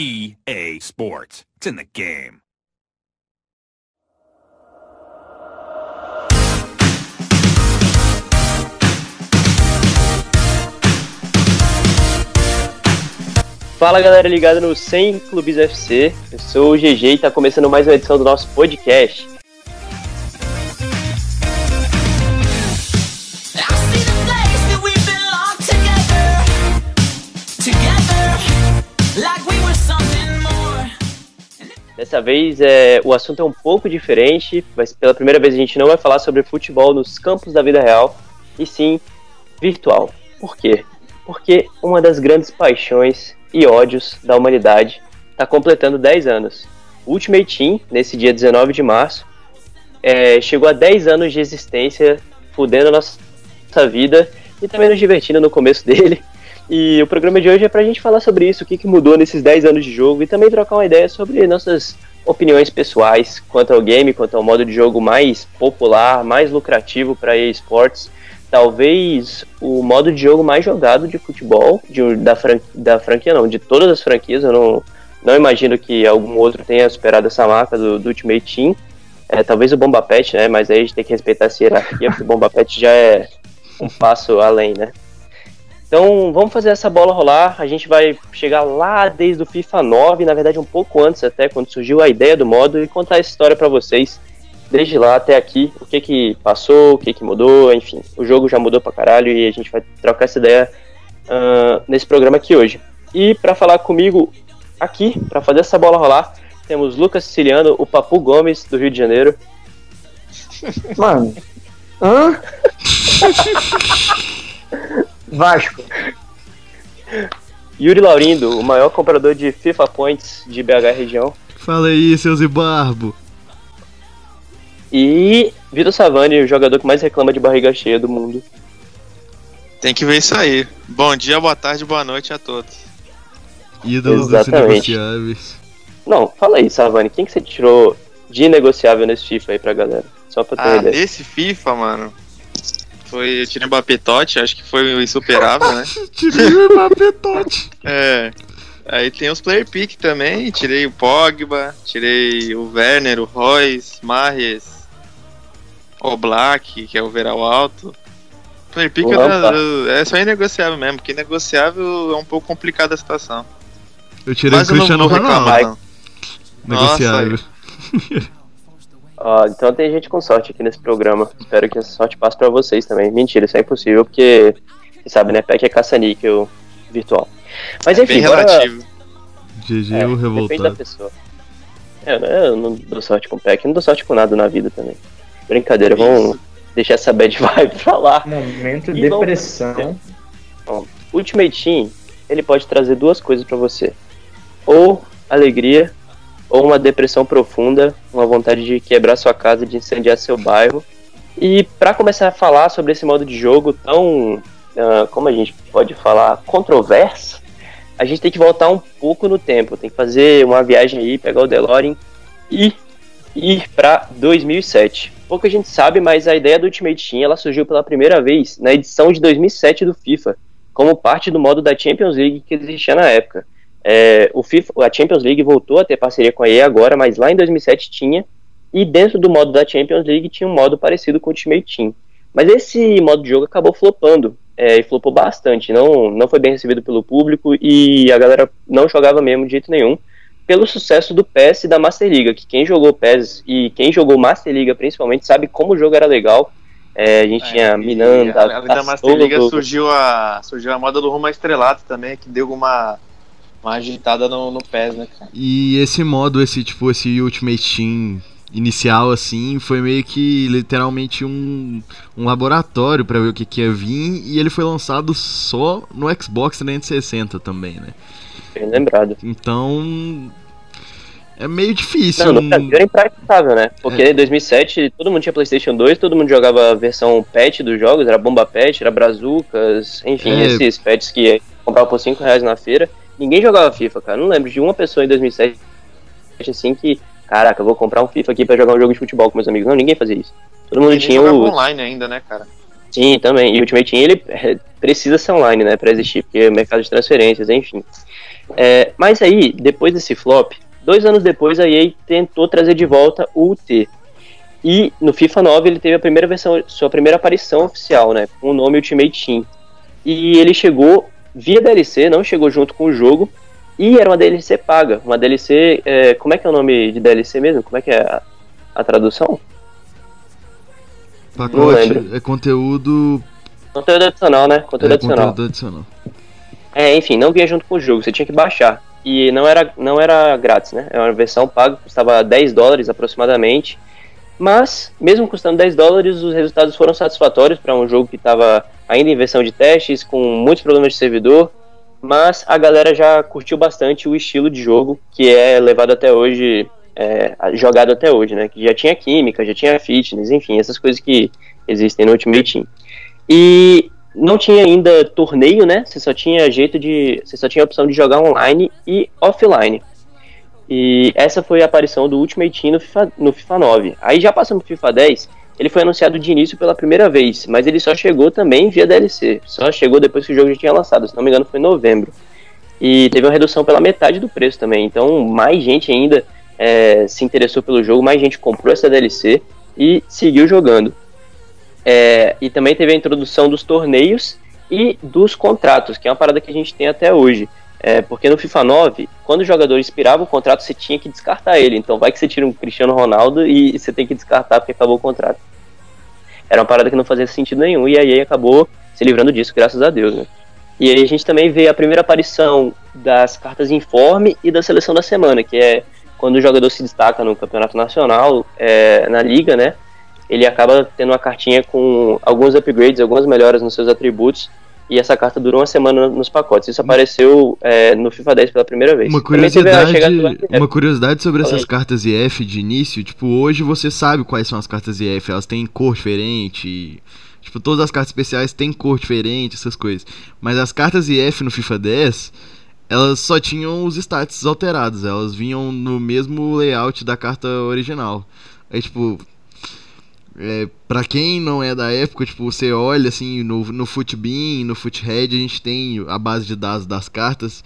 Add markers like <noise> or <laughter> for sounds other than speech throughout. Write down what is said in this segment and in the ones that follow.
EA Sports. It's in the game. Fala galera ligada no 100 Clubes FC, eu sou o GG e está começando mais uma edição do nosso podcast. Dessa vez é, o assunto é um pouco diferente, mas pela primeira vez a gente não vai falar sobre futebol nos campos da vida real, e sim virtual. Por quê? Porque uma das grandes paixões e ódios da humanidade está completando 10 anos. O Ultimate Team, nesse dia 19 de março, é, chegou a 10 anos de existência, fudendo a nossa vida e também nos divertindo no começo <laughs> dele. E o programa de hoje é pra gente falar sobre isso, o que, que mudou nesses 10 anos de jogo e também trocar uma ideia sobre nossas opiniões pessoais quanto ao game, quanto ao modo de jogo mais popular, mais lucrativo para esportes. Talvez o modo de jogo mais jogado de futebol, de, da, fran, da franquia não, de todas as franquias. Eu não, não imagino que algum outro tenha superado essa marca do, do Ultimate Team. É, talvez o Bomba Pet, né? Mas aí a gente tem que respeitar essa hierarquia, porque o Bomba Pet já é um passo além, né? Então vamos fazer essa bola rolar. A gente vai chegar lá desde o FIFA 9, na verdade um pouco antes até, quando surgiu a ideia do modo, e contar essa história para vocês. Desde lá até aqui, o que que passou, o que que mudou, enfim. O jogo já mudou pra caralho e a gente vai trocar essa ideia uh, nesse programa aqui hoje. E para falar comigo aqui, para fazer essa bola rolar, temos Lucas Siciliano, o Papu Gomes, do Rio de Janeiro. Mano. Hã? <laughs> Vasco. Yuri Laurindo, o maior comprador de FIFA Points de BH região. Fala aí, seus Ibarbo. E Vitor Savani, o jogador que mais reclama de barriga cheia do mundo. Tem que ver isso aí. Bom dia, boa tarde, boa noite a todos. Ídolos Exatamente. inegociáveis. Não, fala aí, Savani, quem que você tirou de negociável nesse FIFA aí pra galera? Só pra ter Ah, ideia. nesse FIFA, mano. Foi. Eu tirei Mbappé Totti, acho que foi o insuperável, né? <laughs> Tirei o Mbappé Totti. É. Aí tem os player pick também. Tirei o Pogba, tirei o Werner, o Royce, Marres, o Black, que é o Veral Alto. Player pick é só inegociável mesmo, porque negociável é um pouco complicada a situação. Eu tirei Mas o Cristiano Ronaldo. não. Negociável. <laughs> Ó, então tem gente com sorte aqui nesse programa. Espero que essa sorte passe pra vocês também. Mentira, isso é impossível, porque, você sabe, né? PEC é caça-níquel virtual. Mas enfim, Bem bora- relativo. GG, É, o depende da revoltado. pessoa. É, eu não- eu não dou sorte com PEC, não dou sorte com nada na vida também. Brincadeira, vamos deixar essa bad <laughs> vibe pra lá. Momento E vamos- depressão. Ultimate Team, ele pode trazer duas coisas pra você. Ou alegria, ou uma depressão profunda, uma vontade de quebrar sua casa, de incendiar seu bairro. E pra começar a falar sobre esse modo de jogo tão, ah, como a gente pode falar, controverso, a gente tem que voltar um pouco no tempo, tem que fazer uma viagem aí, pegar o DeLorean e ir pra 2007. Pouca gente sabe, mas a ideia do Ultimate Team ela surgiu pela primeira vez na edição de 2007 do FIFA como parte do modo da Champions League que existia na época. É, o FIFA, a Champions League voltou a ter parceria com a EA agora, mas lá em 2007 tinha, e dentro do modo da Champions League tinha um modo parecido com o Ultimate Team. Mas esse modo de jogo acabou flopando, é, e flopou bastante, não, não foi bem recebido pelo público, e a galera não jogava mesmo de jeito nenhum, pelo sucesso do PES e da Master Liga, que quem jogou PES e quem jogou Master Liga principalmente sabe como o jogo era legal, é, a gente tinha Miranda, Além da Master Tassolo, surgiu a, surgiu a moda do Rumo a Estrelato também, que deu uma, uma agitada no, no PES, né, cara? E esse modo, esse tipo, esse Ultimate Team inicial, assim, foi meio que literalmente um, um laboratório pra ver o que, que ia vir. E ele foi lançado só no Xbox 360 também, né? bem lembrado. Então. É meio difícil. Não, no Brasil era impraticável, né? Porque em 2007 todo mundo tinha PlayStation 2, todo mundo jogava a versão patch dos jogos, era bomba patch, era brazucas, enfim, É. esses patches que comprava por 5 reais na feira. Ninguém jogava FIFA, cara. Não lembro de uma pessoa em 2007 assim que, caraca, eu vou comprar um FIFA aqui pra jogar um jogo de futebol com meus amigos. Não, ninguém fazia isso. Todo mundo tinha o. online ainda, né, cara? Sim, também. E o Ultimate Team ele é, precisa ser online, né, pra existir, porque é mercado de transferências, enfim. É, mas aí, depois desse flop, dois anos depois a EA tentou trazer de volta o UT. E no FIFA 9 ele teve a primeira versão, sua primeira aparição oficial, né? Com o nome Ultimate Team. E ele chegou via DLC, não chegou junto com o jogo. E era uma DLC paga. Uma DLC. É, como é que é o nome de DLC mesmo? Como é que é a, a tradução? Pacote é conteúdo. Conteúdo adicional, né? Conteúdo é adicional. conteúdo adicional. É, enfim, não vinha junto com o jogo, você tinha que baixar. E não era, não era grátis, né? Era uma versão paga, custava 10 dólares aproximadamente. Mas, mesmo custando 10 dólares, os resultados foram satisfatórios para um jogo que estava ainda em versão de testes, com muitos problemas de servidor. Mas a galera já curtiu bastante o estilo de jogo que é levado até hoje, é, jogado até hoje, né? Que já tinha química, já tinha fitness, enfim, essas coisas que existem no Ultimate Team. E não tinha ainda torneio, né? Você só tinha jeito de. Você só tinha a opção de jogar online e offline. E essa foi a aparição do Ultimate Team no FIFA, no FIFA 9. Aí já passando pro FIFA 10, ele foi anunciado de início pela primeira vez, mas ele só chegou também via DLC. Só chegou depois que o jogo já tinha lançado, se não me engano foi em novembro. E teve uma redução pela metade do preço também. Então mais gente ainda é, se interessou pelo jogo, mais gente comprou essa DLC e seguiu jogando. É, e também teve a introdução dos torneios e dos contratos, que é uma parada que a gente tem até hoje. É, porque no FIFA 9, quando o jogador expirava o contrato, você tinha que descartar ele. Então vai que você tira um Cristiano Ronaldo e você tem que descartar porque acabou o contrato. Era uma parada que não fazia sentido nenhum e a EA acabou se livrando disso, graças a Deus. Né? E aí a gente também vê a primeira aparição das cartas informe e da seleção da semana, que é quando o jogador se destaca no campeonato nacional, é, na liga, né? Ele acaba tendo uma cartinha com alguns upgrades, algumas melhoras nos seus atributos e essa carta durou uma semana nos pacotes. Isso apareceu é, no FIFA 10 pela primeira vez. Uma curiosidade, uma curiosidade sobre essas cartas IF de início, tipo, hoje você sabe quais são as cartas IF, elas têm cor diferente, tipo, todas as cartas especiais têm cor diferente, essas coisas. Mas as cartas IF no FIFA 10, elas só tinham os stats alterados, elas vinham no mesmo layout da carta original. Aí, tipo, é, para quem não é da época, tipo, você olha assim no, no Footbeam, no Foothead, a gente tem a base de dados das cartas.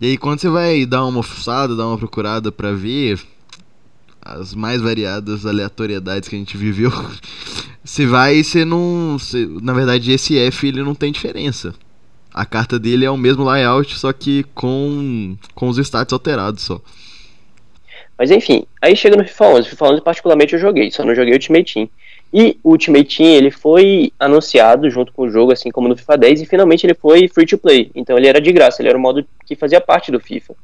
E aí quando você vai dar uma fuçada, dar uma procurada para ver as mais variadas aleatoriedades que a gente viveu, <laughs> você vai e você não, na verdade esse F ele não tem diferença. A carta dele é o mesmo layout, só que com com os status alterados só. Mas enfim, aí chega no FIFA 11. FIFA 11 particularmente eu joguei, só não joguei Ultimate Team. E o Ultimate Team ele foi anunciado junto com o jogo, assim como no FIFA 10, e finalmente ele foi free to play. Então ele era de graça, ele era um modo que fazia parte do FIFA.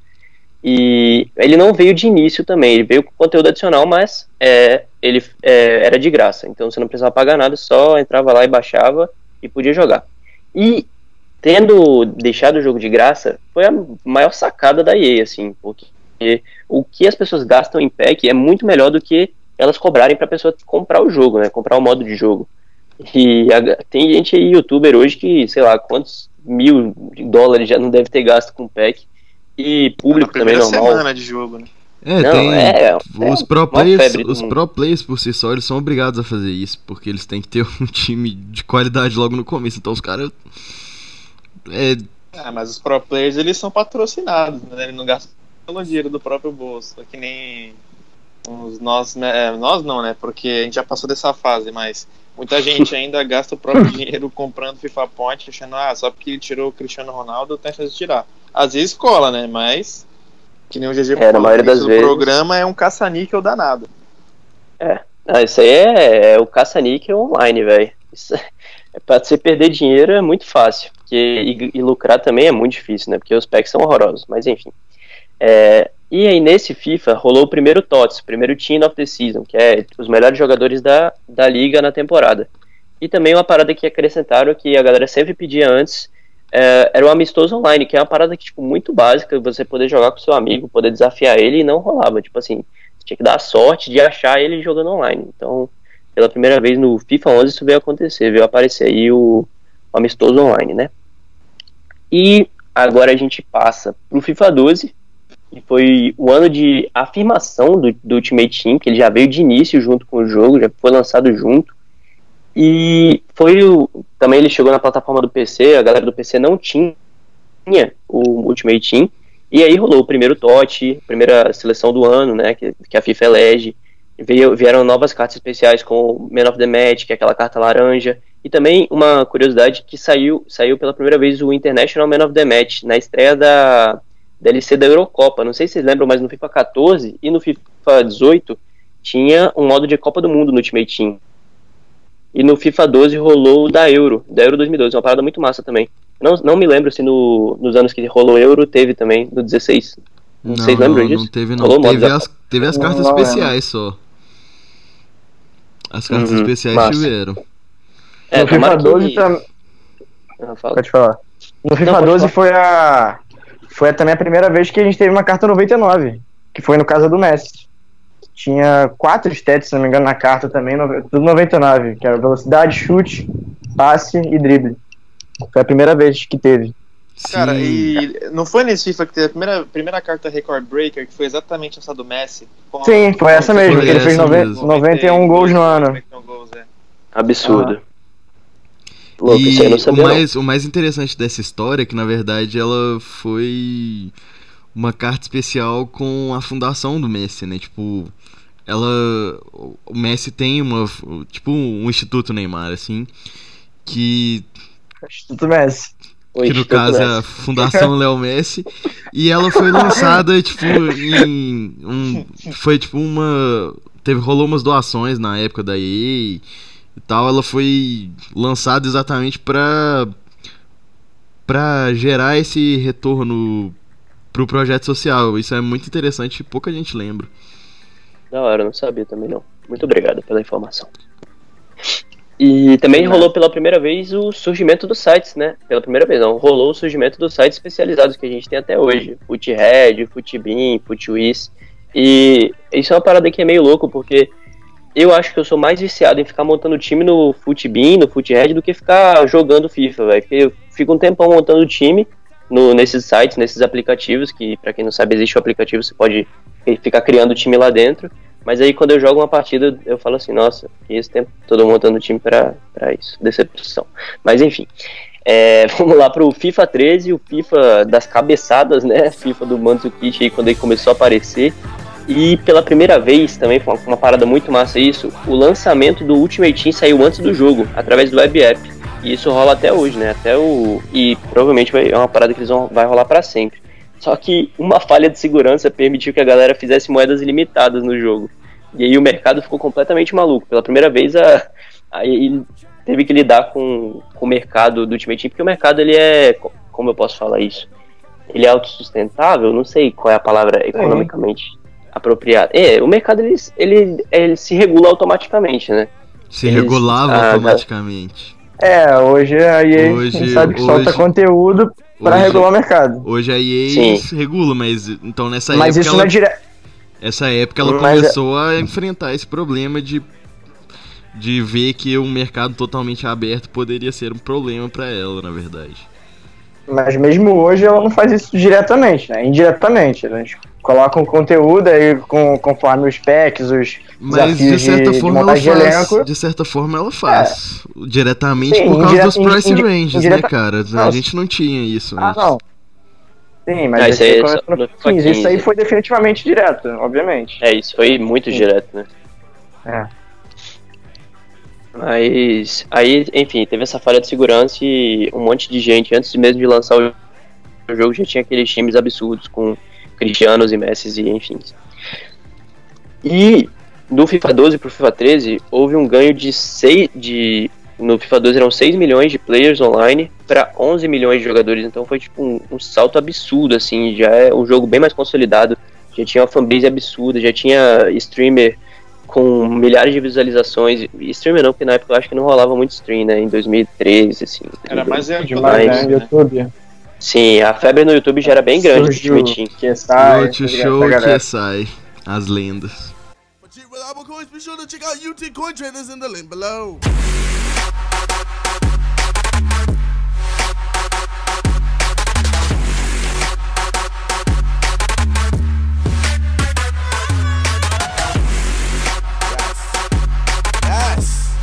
E ele não veio de início também, ele veio com conteúdo adicional, mas é, ele é, era de graça. Então você não precisava pagar nada, só entrava lá e baixava e podia jogar. E tendo deixado o jogo de graça, foi a maior sacada da EA, assim, porque porque o que as pessoas gastam em pack é muito melhor do que elas cobrarem para a pessoa comprar o jogo, né? Comprar o modo de jogo. E a, tem gente aí, youtuber hoje, que, sei lá, quantos mil dólares já não deve ter gasto com pack. E público também normal. semana de jogo, né? É, não, tem. É, os, é pro players, os pro players por si só, eles são obrigados a fazer isso, porque eles têm que ter <laughs> um time de qualidade logo no começo. Então os caras. É... Ah, mas os pro players eles são patrocinados, né? Eles não gastam pelo dinheiro do próprio bolso. É que nem os nós, né, é, nós não, né? Porque a gente já passou dessa fase, mas muita gente ainda <laughs> gasta o próprio <laughs> dinheiro comprando FIFA Point, achando, ah, só porque ele tirou o Cristiano Ronaldo, tem chance de tirar. Às vezes cola, né? Mas, que nem o GG é, na maioria das vezes... o programa é um caça-níquel danado. É, ah, isso aí é, é o caça-níquel online, velho. É, pra você perder dinheiro é muito fácil. Porque, e, e lucrar também é muito difícil, né? Porque os packs são horrorosos, mas enfim. É, e aí nesse FIFA rolou o primeiro TOTS, o primeiro Team of the Season, que é os melhores jogadores da, da liga na temporada. E também uma parada que acrescentaram que a galera sempre pedia antes, é, era o amistoso online, que é uma parada que, tipo, muito básica, você poder jogar com seu amigo, poder desafiar ele e não rolava. Tipo assim, tinha que dar sorte de achar ele jogando online. Então, pela primeira vez no FIFA 11 isso veio acontecer, veio aparecer aí o, o amistoso online, né? E agora a gente passa pro FIFA 12, que foi o ano de afirmação do, do Ultimate Team, que ele já veio de início junto com o jogo, já foi lançado junto. E foi o. Também ele chegou na plataforma do PC, a galera do PC não tinha o Ultimate Team. E aí rolou o primeiro TOT, primeira seleção do ano, né, que, que a FIFA elege. Veio, vieram novas cartas especiais com o Man of the Match, que é aquela carta laranja. E também uma curiosidade que saiu, saiu pela primeira vez o International Man of the Match na estreia da DLC da Eurocopa. Não sei se vocês lembram, mas no FIFA 14 e no FIFA 18 tinha um modo de Copa do Mundo no Ultimate Team. E no FIFA 12 rolou o da Euro, da Euro 2012, uma parada muito massa também. Não, não me lembro se no, nos anos que rolou Euro teve também, no 16. Não, Vocês não, lembram não disso? teve Rolou não. modo Teve as, teve as Não, cartas não especiais só. As cartas Uhum, especiais massa. tiveram. É, no FIFA tomara que- 12 tam- Ah. Pode falar. No FIFA pode 12 falar. foi a. Foi também a primeira vez que a gente teve uma carta 99, que foi no caso do Messi. Tinha quatro stats, se não me engano, na carta também, no- tudo 99, que era velocidade, chute, passe e drible. Foi a primeira vez que teve. Cara, Sim. e não foi nesse FIFA que teve a primeira, primeira carta Record Breaker, que foi exatamente essa do Messi? Sim, foi essa mesmo, que ele fez essa nove- mesmo. 91 gols no ano. 91 gols, é. Absurdo. Louco, e isso aí eu não o sabia. não. mais, o mais interessante dessa história é que, na verdade, ela foi uma carta especial com a fundação do Messi, né? Tipo, ela. O Messi tem uma. Tipo, um Instituto Neymar, assim. Que, Instituto Messi. Que no caso é a Messi. Fundação <laughs> Léo Messi. E ela foi lançada, tipo, em. Um, foi tipo uma. Teve, rolou umas doações na época da EA e tal. Ela foi lançada exatamente pra. pra gerar esse retorno pro projeto social. Isso é muito interessante e pouca gente lembra. Da hora, não sabia também não. Muito obrigado pela informação. E também rolou pela primeira vez o surgimento dos sites, né? Pela primeira vez, não. Rolou o surgimento dos sites especializados que a gente tem até hoje. FootRed, FootBeam, FootWiz. E isso é uma parada que é meio louco, porque eu acho que eu sou mais viciado em ficar montando time no FootBeam, no FootRed, do que ficar jogando FIFA, velho. Porque eu fico um tempão montando time no, nesses sites, nesses aplicativos, que pra quem não sabe existe o aplicativo, você pode ficar criando time lá dentro. Mas aí quando eu jogo uma partida, eu falo assim, nossa, esse tempo todo montando time pra isso. Decepção. Mas enfim. É, <laughs> vamos lá pro FIFA 13, o FIFA das cabeçadas, né? FIFA do Mandzukic aí quando ele começou a aparecer. E pela primeira vez, também foi uma, parada muito massa isso, o lançamento do Ultimate Team saiu antes do jogo, através do web app. E isso rola até hoje, né? Até o. E provavelmente vai, é uma parada que eles vão vai rolar para sempre. Só que uma falha de segurança permitiu que a galera fizesse moedas ilimitadas no jogo. E aí o mercado ficou completamente maluco. Pela primeira vez, a, aí ele teve que lidar com, com o mercado do Ultimate Team, porque o mercado ele é. Como eu posso falar isso? Ele é autossustentável? Não sei qual é a palavra economicamente apropriada. É, o mercado ele, ele, ele se regula automaticamente, né? Se Eles- regulava ah, automaticamente. É, hoje a EA Hoje- sabe que hoje- solta conteúdo pra Hoje- regular o mercado. Hoje a EA Sim. regula, mas então nessa Mas época isso ela, não é direto. essa época ela Mas é- começou a enfrentar esse problema de de ver que um mercado totalmente aberto poderia ser um problema pra ela, na verdade. Mas mesmo hoje ela não faz isso diretamente, né? Indiretamente. A coloca um conteúdo aí com, conforme os packs, os Mas de certa de, forma ela de faz, elenco. É. de certa forma ela faz, diretamente Sim, por causa dos price indi- ranges, né, indireta- cara? A gente não tinha isso Ah, antes. não. Sim, mas Ah, isso aí é começa só no no FIFA 15. Isso aí 15. foi definitivamente direto, obviamente. É, isso foi muito Sim. direto, né? É. Mas aí, enfim, teve essa falha de segurança e um monte de gente, antes mesmo de lançar o o jogo, já tinha aqueles times absurdos com Cristianos e Messi e enfim. E do FIFA 12 pro FIFA 13, houve um ganho de 6 de no FIFA 12 eram 6 milhões de players online para 11 milhões de jogadores, então foi tipo um, um salto absurdo assim, já é um jogo bem mais consolidado, já tinha uma fanbase absurda, já tinha streamer com milhares de visualizações. E Streamer não, porque na época eu acho que não rolava muito stream, né? Em 2013, assim. Era mais é Demais, né? YouTube. Sim, a febre no YouTube já era bem grande Team. que sai, Outro show que sai, as lendas.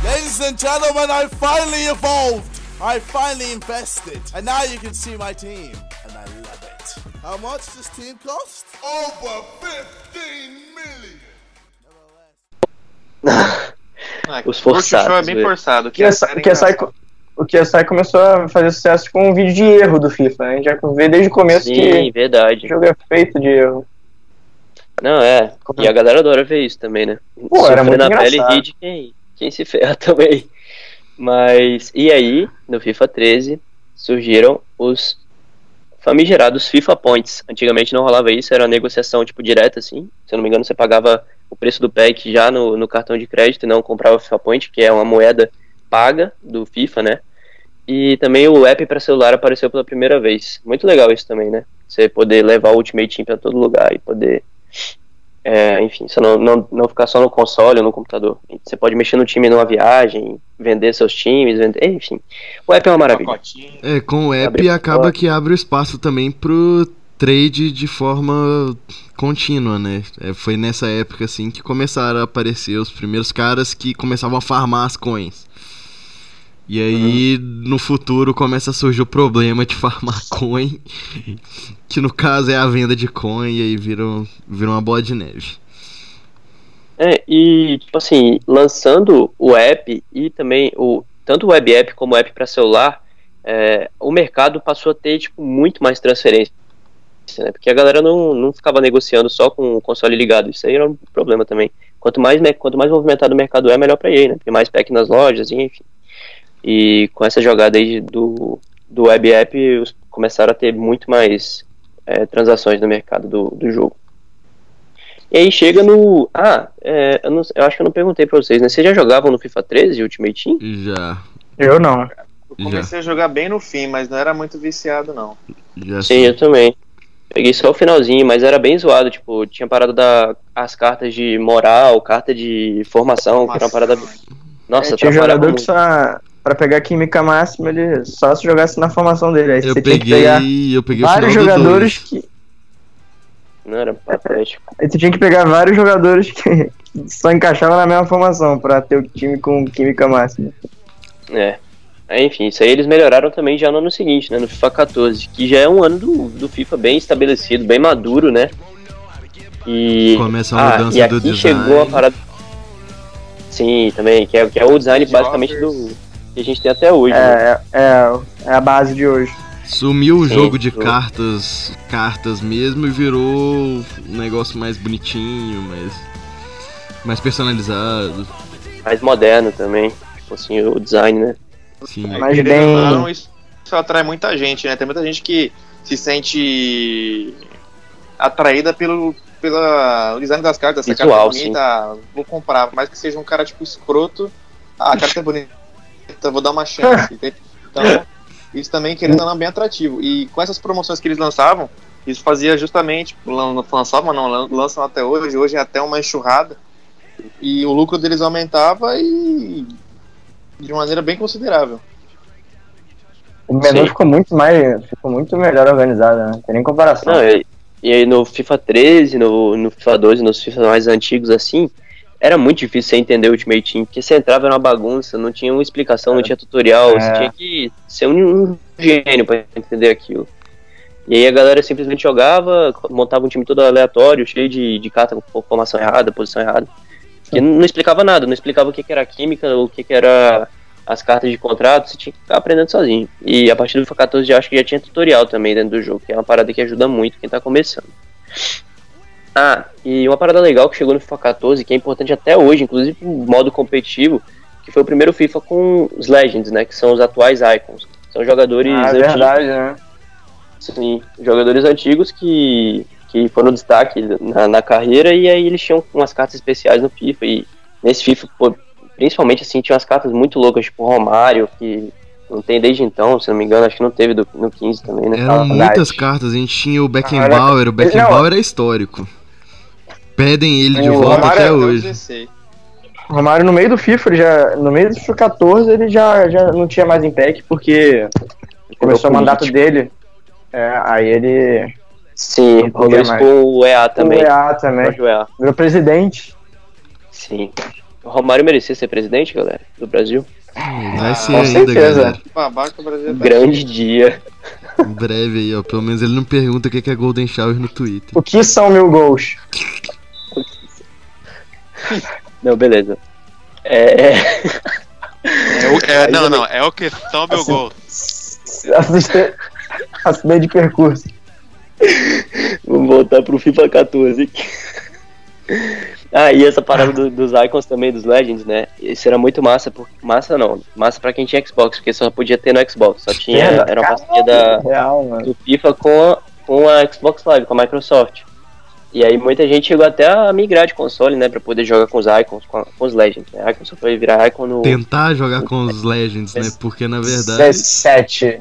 Ladies and gentlemen, I finally evolved. I finally invested, and now you can see my team, and I love it. How much this team cost? Over 15 million. Ah, Os o forçados, show é bem forçado. O KSI, o KSI co- o KSI começou a fazer sucesso com um vídeo de erro do FIFA. né? A gente já vê desde o começo Sim, que o verdade. jogo é feito de erro. Não, é. E a galera adora ver isso também, né? Pô, era muito na pele engraçado. e ri de quem, quem se ferra <laughs> também. Mas, e aí, no FIFA 13, surgiram os famigerados FIFA Points. Antigamente não rolava isso, era uma negociação, tipo, direta, assim. Se eu não me engano, você pagava o preço do pack já no, no cartão de crédito e não comprava FIFA Point, que é uma moeda paga do FIFA, né? E também o app para celular apareceu pela primeira vez. Muito legal isso também, né? Você poder levar o Ultimate Team para todo lugar e poder é, enfim, você não, não, não ficar só no console ou no computador. Você pode mexer no time numa viagem, vender seus times, vender, enfim. O app é uma maravilha. É, com o app Abre acaba que abre o espaço também pro trade de forma contínua, né? É, foi nessa época assim que começaram a aparecer os primeiros caras que começavam a farmar as coins. E aí, no futuro, começa a surgir o problema de farmar <laughs> coin, que no caso é a venda de coin, e aí vira, vira uma bola de neve. É, e tipo assim, lançando o app e também o tanto o web app como o app para celular, é, o mercado passou a ter tipo muito mais transferência, né? Porque a galera não, não ficava negociando só com o console ligado. Isso aí era um problema também. Quanto mais quanto mais movimentado o mercado é, melhor para EA, né? Tem mais pack nas lojas, enfim. E com essa jogada aí do do web app, os- começaram a ter muito mais é, transações no mercado do, do jogo. E aí chega no. Ah, é, eu, não- eu acho que eu não perguntei pra vocês, né? Vocês já jogavam no FIFA 13 Ultimate Team? Já, Eu não. Eu comecei a jogar bem no fim, mas não era muito viciado, não. já Sim, eu também. Peguei só o finalzinho, mas era bem zoado, tipo, tinha parada da as cartas de moral, carta de formação, que era uma parada. Nossa, É, tinha jogador que muito. só. Pra pegar química máxima, ele só se jogasse na formação dele. Aí Eu você tinha que peguei, pegar eu peguei vários jogadores que. Não era patético. Aí você tinha que pegar vários jogadores que <laughs> só encaixavam na mesma formação pra ter o time com química máxima. É. Aí, enfim, isso aí eles melhoraram também já no ano seguinte, né? No FIFA 14, que já é um ano do, do FIFA bem estabelecido, bem maduro, né? E. Começa a ah, mudança e aqui do design. chegou a parada. Sim, também, que é, que é o design basicamente do. Que a gente tem até hoje. né? É, é, é a base de hoje. Sumiu o Sim, jogo de cartas, cartas mesmo e virou um negócio mais bonitinho, mais mais personalizado. Mais moderno também. Tipo assim, o design, né? Sim. Mas Querendo bem- não, isso, isso atrai muita gente, né? Tem muita gente que se sente atraída pelo pela, o design das cartas. Essa Visual, carta é bonita, vou comprar. Por mais que seja um cara tipo escroto, ah, a carta é bonita, vou dar uma chance. <laughs> Então, isso também, querendo ou não, é bem atrativo. E com essas promoções que eles lançavam, isso fazia justamente, lan- lançavam, não, lan- lançam até hoje, hoje é até uma enxurrada. E o lucro deles aumentava e de maneira bem considerável. O menu Sim. ficou muito mais. Ficou muito melhor organizado, né? Não tem nem comparação. Não, e, e aí no FIFA 13, no, no FIFA 12, nos FIFA mais antigos assim, era muito difícil você entender o Ultimate Team, porque você entrava era uma bagunça, não tinha uma explicação, não tinha tutorial, É. você tinha que ser um, um gênio pra entender aquilo. E aí a galera simplesmente jogava, montava um time todo aleatório, cheio de, de carta com formação errada, posição errada. Que não, explicava nada, não explicava o que, que era química, o que, que era as cartas de contrato, você tinha que ficar aprendendo sozinho. E a partir do FIFA 14 já acho que já tinha tutorial também dentro do jogo, que é uma parada que ajuda muito quem tá começando. Ah, e uma parada legal que chegou no FIFA 14, que é importante até hoje, inclusive no modo competitivo, que foi o primeiro FIFA com os Legends, né? Que são os atuais Icons. São jogadores Ah, é antigos. verdade, né? Sim, jogadores antigos que, que foram destaque na, na carreira e aí eles tinham umas cartas especiais no FIFA. E nesse FIFA, pô, principalmente assim, tinha umas cartas muito loucas, tipo Romário, que não tem desde então, se não me engano, acho que não teve do- no 15 também, né? Eram muitas cartas, a gente tinha o Beckenbauer, o <laughs> Não. Beckenbauer é histórico. Pedem ele de O volta Romário até é o hoje. 16. O Romário no meio do FIFA, ele já, no meio do FIFA 14, ele já, já não tinha mais impact, porque começou o mandato dele. É, aí ele. Sim, com o EA também. O EA também. Jorge EA. Virou presidente. Sim. O Romário merecia ser presidente, galera, do Brasil. Vai ser com ainda, certeza. galera. Babaca brasileiro. Grande dia. Em breve aí, ó. Pelo menos ele não pergunta o que que é Golden Shower no Twitter. O que são mil gols? <laughs> <laughs> Não, beleza. É, É o- é- não, não, é o que toma o Assim, gol. Assiste... Acidente de percurso. Vamos voltar pro FIFA 14. ah, e essa parada do- dos icons também, dos Legends, né? Isso era muito massa, por... massa não, massa pra quem tinha Xbox, porque só podia ter no Xbox, só tinha, Verdade. era uma parceria da, Real, mano. do FIFA com a, com a Xbox Live, com a Microsoft. E aí muita gente chegou até a migrar de console, né, pra poder jogar com os icons, com, a- com os Legends, né? Icon só foi virar icon no... Tentar jogar com os Legends, né? Porque na verdade. 17.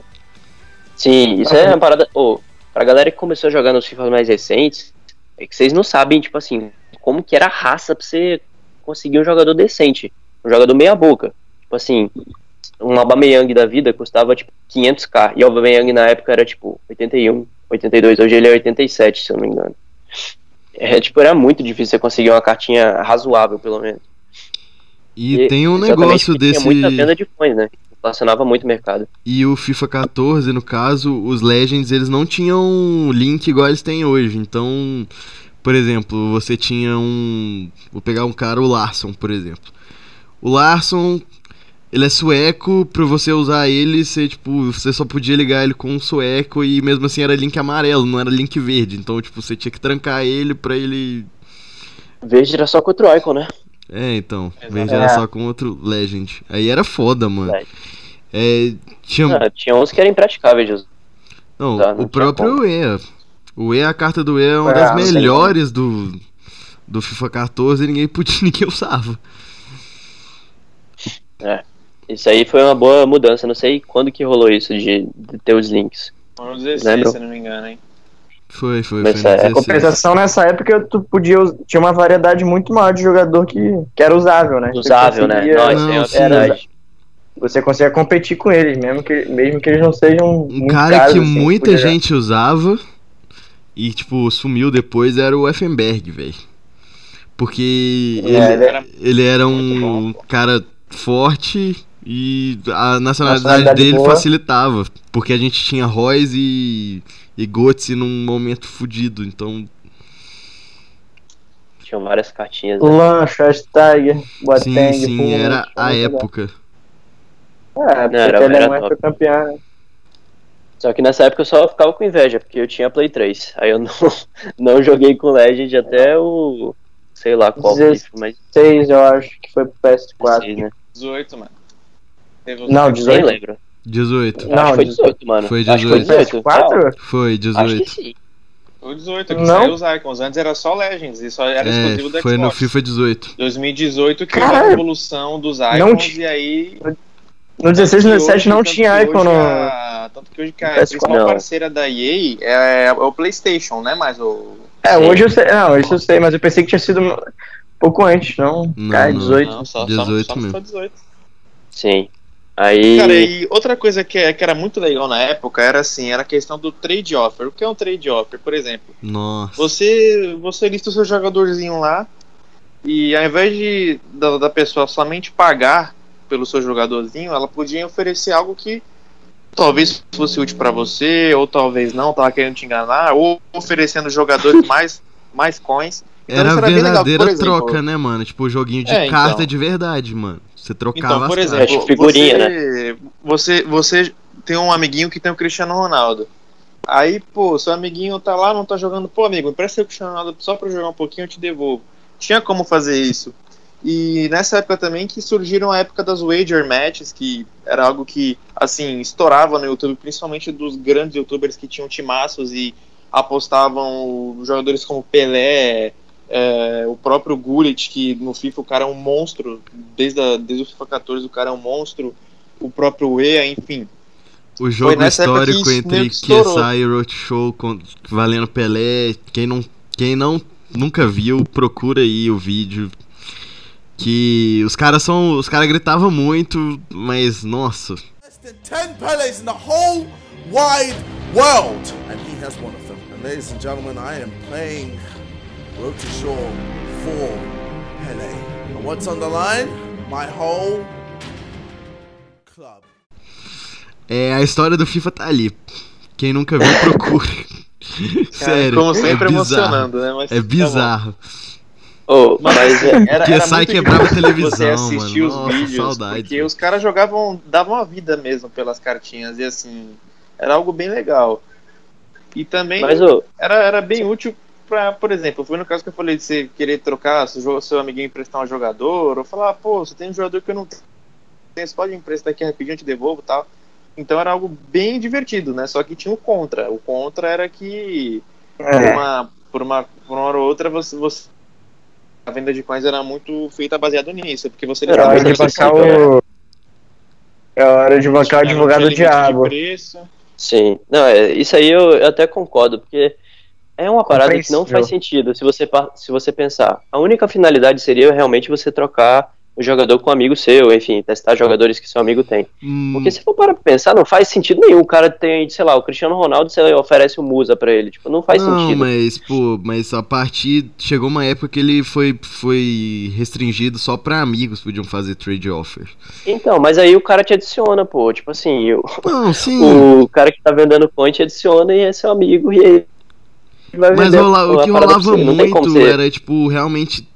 Sim, isso é uma parada. Ô, pra galera que começou a jogar nos FIFA mais recentes, é que vocês não sabem, tipo assim, como que era a raça pra você conseguir um jogador decente. Um jogador meia-boca. Tipo assim, um Aubameyang da vida custava, tipo, 500k. E o Aubameyang na época era, tipo, 81, 82. Hoje ele é 87, se eu não me engano. É, tipo, era muito difícil você conseguir uma cartinha razoável, pelo menos. E tem um negócio desse. Tinha muita venda de fãs, né? Inflacionava muito o mercado. E o FIFA 14, no caso, os Legends, eles não tinham link igual eles têm hoje. Então, por exemplo, você tinha um. Vou pegar um cara, o Larson, por exemplo. O Larson, ele é sueco, pra você usar ele, você, tipo, você só podia ligar ele com um sueco e mesmo assim era link amarelo, não era link verde. Então, tipo, você tinha que trancar ele pra ele. Verde era só contra o Icon, né? É, então, Exato. verde era É. só com outro Legend. Aí era foda, mano. É, tinha, Ah, tinha uns que eram impraticáveis de. Não, Tá, não o próprio EA. O EA, a carta do EA é uma É, das não melhores do, do FIFA 14 e ninguém podia, <laughs> ninguém usava. Isso aí foi uma boa mudança. Não sei quando que rolou isso de, de ter os links. Foram 16, Lembram? se não me engano, hein? Foi, foi, Mas foi é, 16. compensação, nessa época, tu podia tinha uma variedade muito maior de jogador que, que era usável, né? Usável, né? Não, aí é Não, sim. verdade. Você conseguia competir com eles, mesmo que, mesmo que eles não sejam. Um muito cara caros, que assim, muita podia jogar. gente usava e, tipo, sumiu depois era o Effenberg, velho. Porque ele, É, ele era ele era um cara forte e a nacionalidade, Nacionalidade dele boa. facilitava. Porque a gente tinha Royce e, e Götze num momento fudido. Então, Tinham várias cartinhas. Né? Lancho, hashtag, sim, Boateng, sim, Puma, era a tinha muito época. É, porque Não, era- ele era é um top. campeão, né? Só que nessa época eu só ficava com inveja, porque eu tinha Play 3. Aí eu não, <laughs> não joguei com Legend até o. sei lá qual Dezesseis. FIFA, mas 6, eu acho que foi pro PS4. 16, né? 18, mano. Teve os- Não, Nem 18. lembro. 18. Não, acho foi 18, mano. Foi Acho que foi 18. 18. PS4? Real. Foi, Acho que 18. sim. O 18, que Não. saiu os Icons. Antes era só Legends e só era exclusivo É, do foi no Xbox. FIFA 18. 2018 que houve a Caralho. revolução dos Icons Não ti- e aí... No 16 e no tanto que 17 não hoje- tinha Icon hoje no. a- Tanto que hoje que a PS4 principal não. parceira da EA é, é o Playstation, né? Mas o... É, Sim. hoje eu sei. Não, isso eu sei, mas eu pensei que tinha sido um pouco antes, não. Não, Cara, não. 18. Não, só, 18 só, só mesmo. só 18. Sim. Aí. Cara, e outra coisa que, que era muito legal na época era assim, era a questão do trade offer. O que é um trade offer? Por exemplo, Nossa. você, você lista o seu jogadorzinho lá e ao invés de da, da pessoa somente pagar pelo seu jogadorzinho, ela podia oferecer algo que talvez fosse útil pra você, ou talvez não, tava querendo te enganar, ou oferecendo jogadores <laughs> mais, mais coins. Então, Era isso a bem legal, verdadeira por exemplo. troca, né, mano? Tipo, o joguinho de É, então. carta de verdade, mano. Você trocava Então, por as exemplo, tipo figurinha, você, você, você tem um amiguinho que tem o Cristiano Ronaldo. Aí, pô, seu amiguinho tá lá, não tá jogando. Pô, amigo, empresta o Cristiano Ronaldo só pra jogar um pouquinho, eu te devolvo. Tinha como fazer isso. E nessa época também que surgiram a época das wager matches, que era algo que, assim, estourava no YouTube, principalmente dos grandes youtubers que tinham timaços e apostavam jogadores como Pelé, é, o próprio Gullit, que no FIFA o cara é um monstro, desde, a, desde o FIFA 14 o cara é um monstro, o próprio EA, enfim. O jogo que histórico entre. QSI e Roadshow com- valendo Pelé. Quem não, quem não nunca viu, procura aí o vídeo. Que os caras são. Os caras gritavam muito, mas nossa. Less Road to Shore for Pele. And what's on the line? My whole club. É, a história do FIFA tá ali. Quem nunca viu, <laughs> procure. Sério. Como sempre, é bizarro. emocionando, né? Mas É tá bizarro. Ô, mas é, Era, Porque era sai muito quebrava a televisão, você assistir mano. os Nossa, vídeos, saudade, porque velho. os caras jogavam, davam a vida mesmo pelas cartinhas e assim, era algo bem legal. E também mas ô, era, era bem útil pra, por exemplo, foi no caso que eu falei de você querer trocar, seu, seu amiguinho emprestar um jogador, ou falar, pô, você tem um jogador que eu não tenho, você pode emprestar aqui rapidinho, eu te devolvo e tal. Então era algo bem divertido, né? Só que tinha o contra. O contra era que por É. uma, por uma, por uma hora ou outra, você, você- a venda de coins era muito feita baseado nisso, porque você É Era hora de bancar o. É hora de bancar o advogado diabo. sim. Não, é, isso aí eu, eu até concordo, porque é uma parada que não faz sentido se você, se você pensar. A única finalidade seria realmente você trocar o jogador com um amigo seu, enfim, testar jogadores que seu amigo tem. Hum, Porque se for para pensar, não faz sentido nenhum. O cara tem, sei lá, o Cristiano Ronaldo, você oferece o Musa pra ele. Tipo, não faz não, sentido. mas, pô, mas a partir. Chegou uma época que ele foi, foi restringido só pra amigos podiam fazer trade offer. Então, mas aí o cara te adiciona, pô. Tipo assim, o, Não, <laughs> sim. o cara que tá vendendo coin te adiciona e é seu amigo. E aí vai Mas rola- o uma que pra rolava como muito era, tipo, realmente.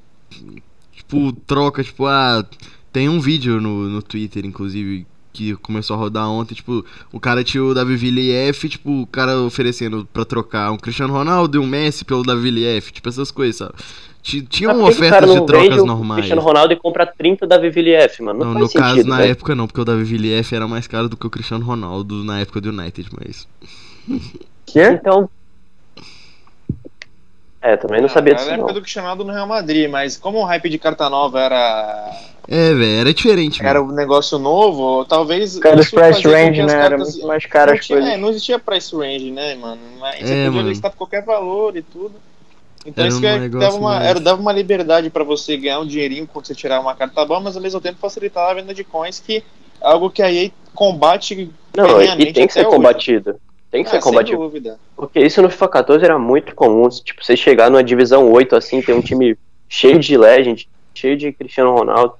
Tipo, troca, tipo, ah. Tem um vídeo no, no Twitter, inclusive, que começou a rodar ontem, tipo, o cara tinha o Davi Villa tipo, o cara oferecendo pra trocar um Cristiano Ronaldo e um Messi pelo Davi Villa tipo, essas coisas, sabe? Ti- Tinham que que o ofertas de trocas vende o normais. Cristiano Ronaldo e compra 30 da VVLF, mano. Não, Não, faz no sentido. caso, na velho. época não, porque o Davi Villa era mais caro do que o Cristiano Ronaldo na época do United, mas. Quê? Então. É, também não sabia Era disso. na época Não. do Cristiano Ronaldo no Real Madrid, mas como o hype de carta nova era, É, velho, era diferente, era mano. um negócio novo, talvez. Dos isso price que range, né? Era cartas- muito mais caro as coisas. é, não existia price range, né, mano? Mas você É, podia mano. listar por qualquer valor e tudo. Então Era isso um que é- negócio dava, uma, mais- era, dava uma liberdade pra você ganhar um dinheirinho quando você tirar uma carta boa, mas ao mesmo tempo facilitava a venda de coins, que é algo que a EA combate Não, e tem que ser hoje. combatido. Tem que Ah, ser sem combatido. dúvida. Porque isso no FIFA 14 era muito comum. Tipo, você chegar numa divisão 8 assim, ter um time cheio de Legend, cheio de Cristiano Ronaldo.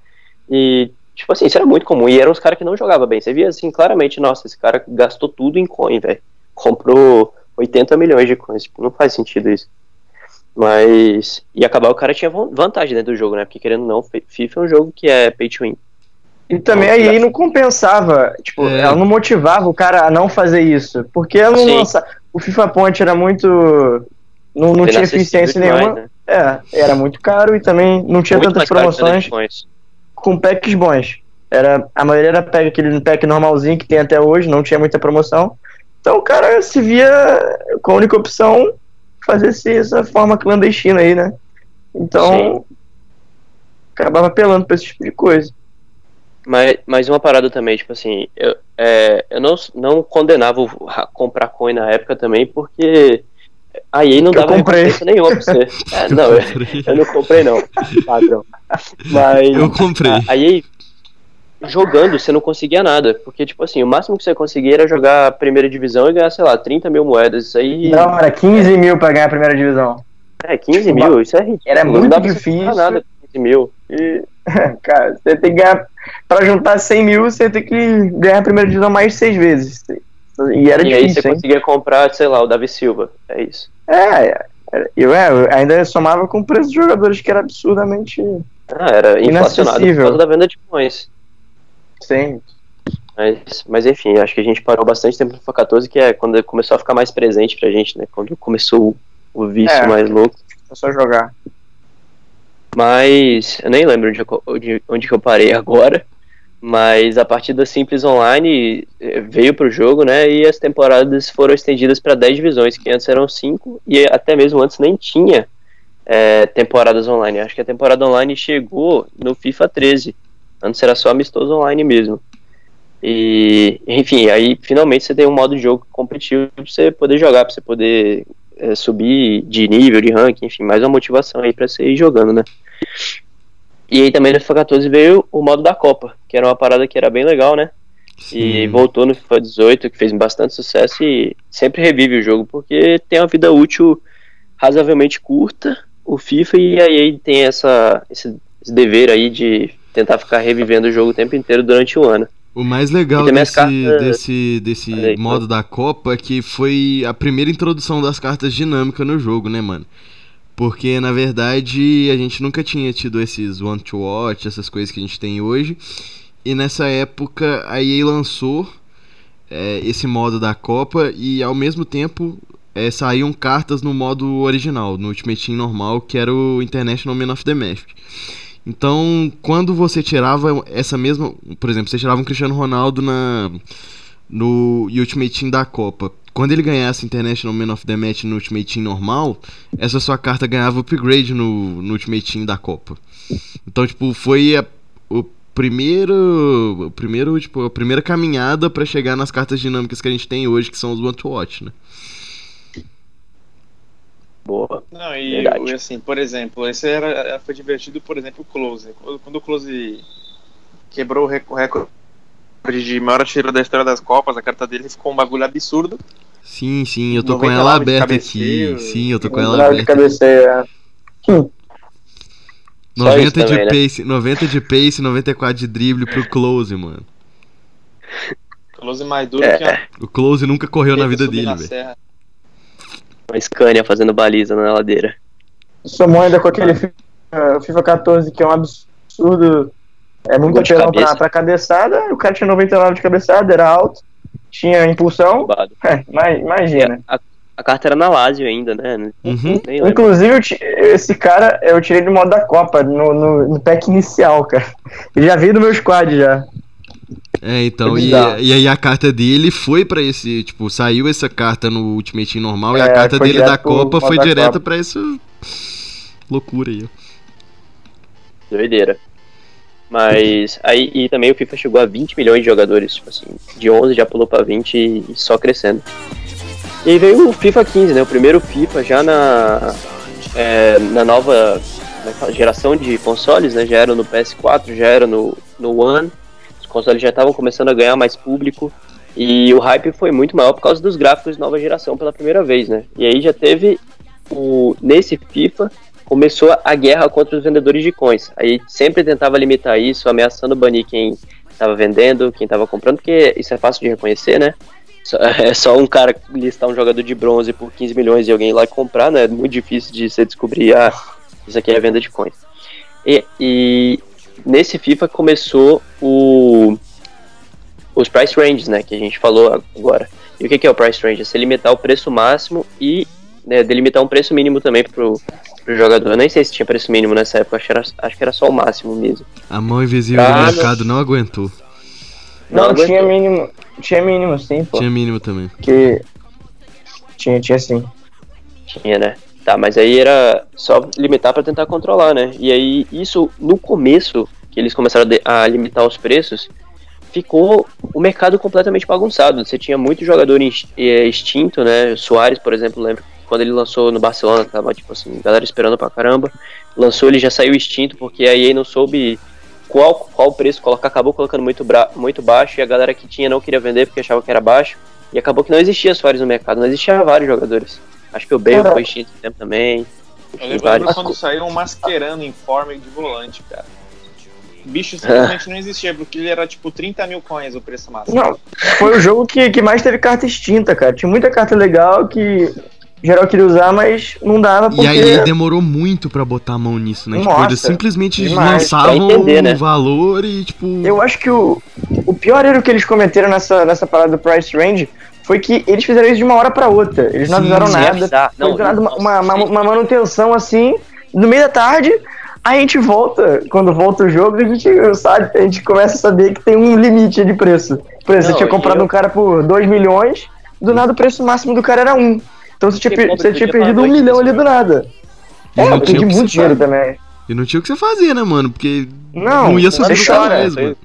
E, tipo assim, isso era muito comum. E eram os caras que não jogavam bem. Você via assim, claramente, nossa, esse cara gastou tudo em coin, velho. Comprou 80 milhões de coins. Tipo, não faz sentido isso. Mas. E acabar o cara tinha van- vantagem dentro do jogo, né? Porque querendo ou não, FIFA é um jogo que é pay to win. E também a EA não compensava, tipo, É. ela não motivava o cara a não fazer isso. Porque ela não Sim. lança. O FIFA Point era muito. Não, não tinha eficiência demais, nenhuma. né? É, era muito caro e também não tinha Muito tantas promoções com packs bons. Era, a maioria era pack, aquele pack normalzinho que tem até hoje, não tinha muita promoção. Então o cara se via com a única opção fazer essa forma clandestina aí, né? Então acabava apelando pra esse tipo de coisa. Mas, mas uma parada também, tipo assim, eu, é, eu não, não condenava comprar coin na época também, porque a EA não Eu dava comprei. recompensa nenhuma pra você. <laughs> É, não, eu, comprei. eu não comprei não, padrão. Mas Eu comprei. a, a EA jogando, você não conseguia nada, porque tipo assim, o máximo que você conseguia era jogar a primeira divisão e ganhar, sei lá, 30 mil moedas, isso aí Não, era 15 mil pra ganhar a primeira divisão. é 15 mil, isso é ridículo. Era não muito dá pra você difícil. nada com 15 mil. E, <laughs> cara, você tem que ganhar. Pra juntar 100 mil, você tem que ganhar a primeira divisão mais seis vezes. E era e aí você difícil, hein? conseguia comprar, sei lá, o Davi Silva, é isso. É, eu, é, eu ainda somava com o preço dos jogadores que era absurdamente. Ah, era inflacionado por causa da venda de coins. Sim. Mas, mas enfim, acho que a gente parou bastante tempo no FIFA 14, que é quando começou a ficar mais presente pra gente, né? Quando começou o, o vício É. mais louco. É só jogar. Mas eu nem lembro onde, eu, onde, que eu parei <laughs> agora. Mas a partir da Simples Online eh, veio pro jogo, né? E as temporadas foram estendidas para 10 divisões, que antes eram 5, e até mesmo antes nem tinha eh, temporadas online. Acho que a temporada online chegou no FIFA 13. Antes era só amistoso online mesmo. E, enfim, aí finalmente você tem um modo de jogo competitivo pra você poder jogar, pra você poder eh, subir de nível, de ranking, enfim, mais uma motivação aí pra você ir jogando, né? E aí também no FIFA 14 veio o modo da Copa, que era uma parada que era bem legal, né? E Sim. voltou no FIFA 18, que fez bastante sucesso e sempre revive o jogo, porque tem uma vida útil razoavelmente curta, o FIFA, e a EA tem essa, esse, esse dever aí de tentar ficar revivendo o jogo o tempo inteiro durante o ano. O mais legal E desse, cartas- desse, desse aí, modo da Copa é que foi a primeira introdução das cartas dinâmicas no jogo, né, mano? Porque, na verdade, a gente nunca tinha tido esses One to Watch, essas coisas que a gente tem hoje. E nessa época a EA lançou é, esse modo da Copa e ao mesmo tempo é, saíam cartas no modo original, no Ultimate Team normal, que era o International Man of the Match. Então, quando você tirava essa mesma, por exemplo, você tirava um Cristiano Ronaldo na no Ultimate Team da Copa. Quando ele ganhasse International Man of the Match no Ultimate Team normal, essa sua carta ganhava upgrade no, no Ultimate Team da Copa. Então, tipo, foi a, o primeiro, o primeiro, tipo, a primeira caminhada pra chegar nas cartas dinâmicas que a gente tem hoje, que são os One to Watch, né? Boa. Não, e Verdade. assim, por exemplo, esse era, foi divertido, por exemplo, o Close. Quando quando o Close quebrou o recorde de maior artilheiro da história das Copas, a carta dele ficou um bagulho absurdo. Sim, sim, eu tô com 99 ela aberta aqui. cabeceio, Sim, eu tô com ela Ronaldo de aberta. cabeceia. Só 90 isso de também, né? pace, 90 de pace, 94 de drible pro Close, mano. Close mais duro É. que a O Close nunca correu na vida dele, velho. Uma Scania fazendo baliza na ladeira. Somou ainda com aquele FIFA, FIFA 14 que é um absurdo. É muito apelão pra, pra cabeçada. O cara tinha 99 de cabeçada, era alto, tinha impulsão. É, imagina. A, a carta era na Lazio ainda, né? Uhum. Inclusive, esse cara eu tirei do modo da Copa, no, no, no pack inicial, cara. Ele já veio do meu squad já. É, então, Foi e, e aí a carta dele foi pra esse, tipo, saiu essa carta no Ultimate Team normal e a É, carta dele da Copa foi direta Copa. pra essa loucura aí. ó. Doideira. Mas aí e também o FIFA chegou a 20 milhões de jogadores, tipo assim, de 11 já pulou pra 20 e só crescendo. E aí veio o FIFA 15, né? O primeiro FIFA já na é, na nova como é geração de consoles, né? Já era no PS4, já era no no One. Os consoles já estavam começando a ganhar mais público e o hype foi muito maior por causa dos gráficos de nova geração pela primeira vez, né? E aí já teve o nesse FIFA começou a guerra contra os vendedores de coins. Aí sempre tentava limitar isso, ameaçando banir quem estava vendendo, quem estava comprando, porque isso é fácil de reconhecer, né? <laughs> É só um cara listar um jogador de bronze por 15 milhões e alguém ir lá comprar, né? É muito difícil de você descobrir, ah, isso aqui é venda de coins. E, e nesse FIFA começou o os price ranges, né, que a gente falou agora. E o que é o price range? É você limitar o preço máximo e né, delimitar um preço mínimo também pro, pro jogador. Eu nem sei se tinha preço mínimo nessa época, acho que era, acho que era só o máximo mesmo. A mão invisível Ah, do mercado não aguentou. Não, aguentou. tinha mínimo. Tinha mínimo, sim, pô. Tinha mínimo também. Que. Tinha, tinha sim. Tinha, né? Tá, mas aí era só limitar pra tentar controlar, né? E aí, isso no começo, que eles começaram a limitar os preços, ficou o mercado completamente bagunçado. Você tinha muito jogador eh, extinto, né? O Soares, por exemplo, lembro quando ele lançou no Barcelona, tava tipo assim, galera esperando pra caramba. Lançou, ele já saiu extinto, porque a EA não soube qual, qual preço colocar, acabou colocando muito, bra- muito baixo, e a galera que tinha não queria vender porque achava que era baixo. E acabou que não existia Soares no mercado, não existia vários jogadores. Acho que o Bale foi extinto tempo também. Eu lembro vários. quando saíram masquerando em forma de volante, cara. O bicho <laughs> simplesmente não existia, porque ele era tipo 30 mil coins o preço máximo. Não, foi o jogo que, que mais teve carta extinta, cara. Tinha muita carta legal que geral queria usar, mas não dava porque. E aí demorou muito pra botar a mão nisso, né? tipo, Nossa, eles simplesmente demais. lançavam entender, né? o valor e, tipo. Eu acho que o, o pior erro que eles cometeram nessa, nessa parada do price range foi que eles fizeram isso de uma hora pra outra. Eles não Sim, avisaram sem nada. Foi Não, nada uma, uma, uma- sim. uma manutenção assim, no meio da tarde. Aí a gente volta, quando volta o jogo, a gente sabe, a gente começa a saber que tem um limite de preço. Por exemplo, Não, você tinha comprado eu- um cara por 2 milhões, do nada o preço máximo do cara era 1. Um. Então você tinha, você tinha perdido um milhão disso, ali do né? nada. E É, não eu tinha o perdi muito dinheiro também. E não tinha o que você fazer, né, mano? Porque Não, não ia subir chora. mesmo. Foi-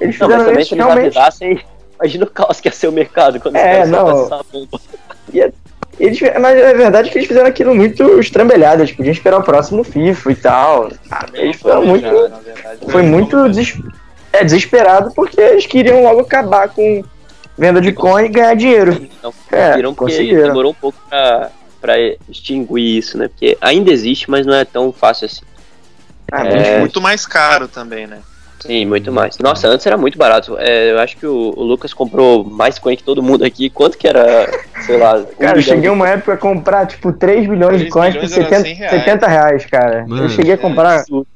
Eles Não, mas fizeram também isso se eles realmente. avisassem, imagina o caos que ia ser o mercado quando É, os caras não. bomba. Eles, mas é verdade que eles fizeram aquilo muito estrambelhado, eles podiam esperar o próximo FIFA e tal. Ah, Eles foram muito. na verdade. Foi muito des- é, desesperado porque eles queriam logo acabar com venda de coin e ganhar dinheiro. Não É, conseguiram porque conseguiram. demorou um pouco pra, pra extinguir isso, né? Porque ainda existe, mas não é tão fácil assim. Ah, É muito mais caro também, né? Sim, muito mais. Nossa, antes era muito barato. É, eu acho que o, o Lucas comprou mais coin que todo mundo aqui. Quanto que era, sei lá... <laughs> um Cara, eu cheguei de- uma época a comprar, tipo, 3 milhões de 3 coins por milhões era 70, 100 reais. 70 reais, cara. Mano. eu cheguei a comprar, Absurdo.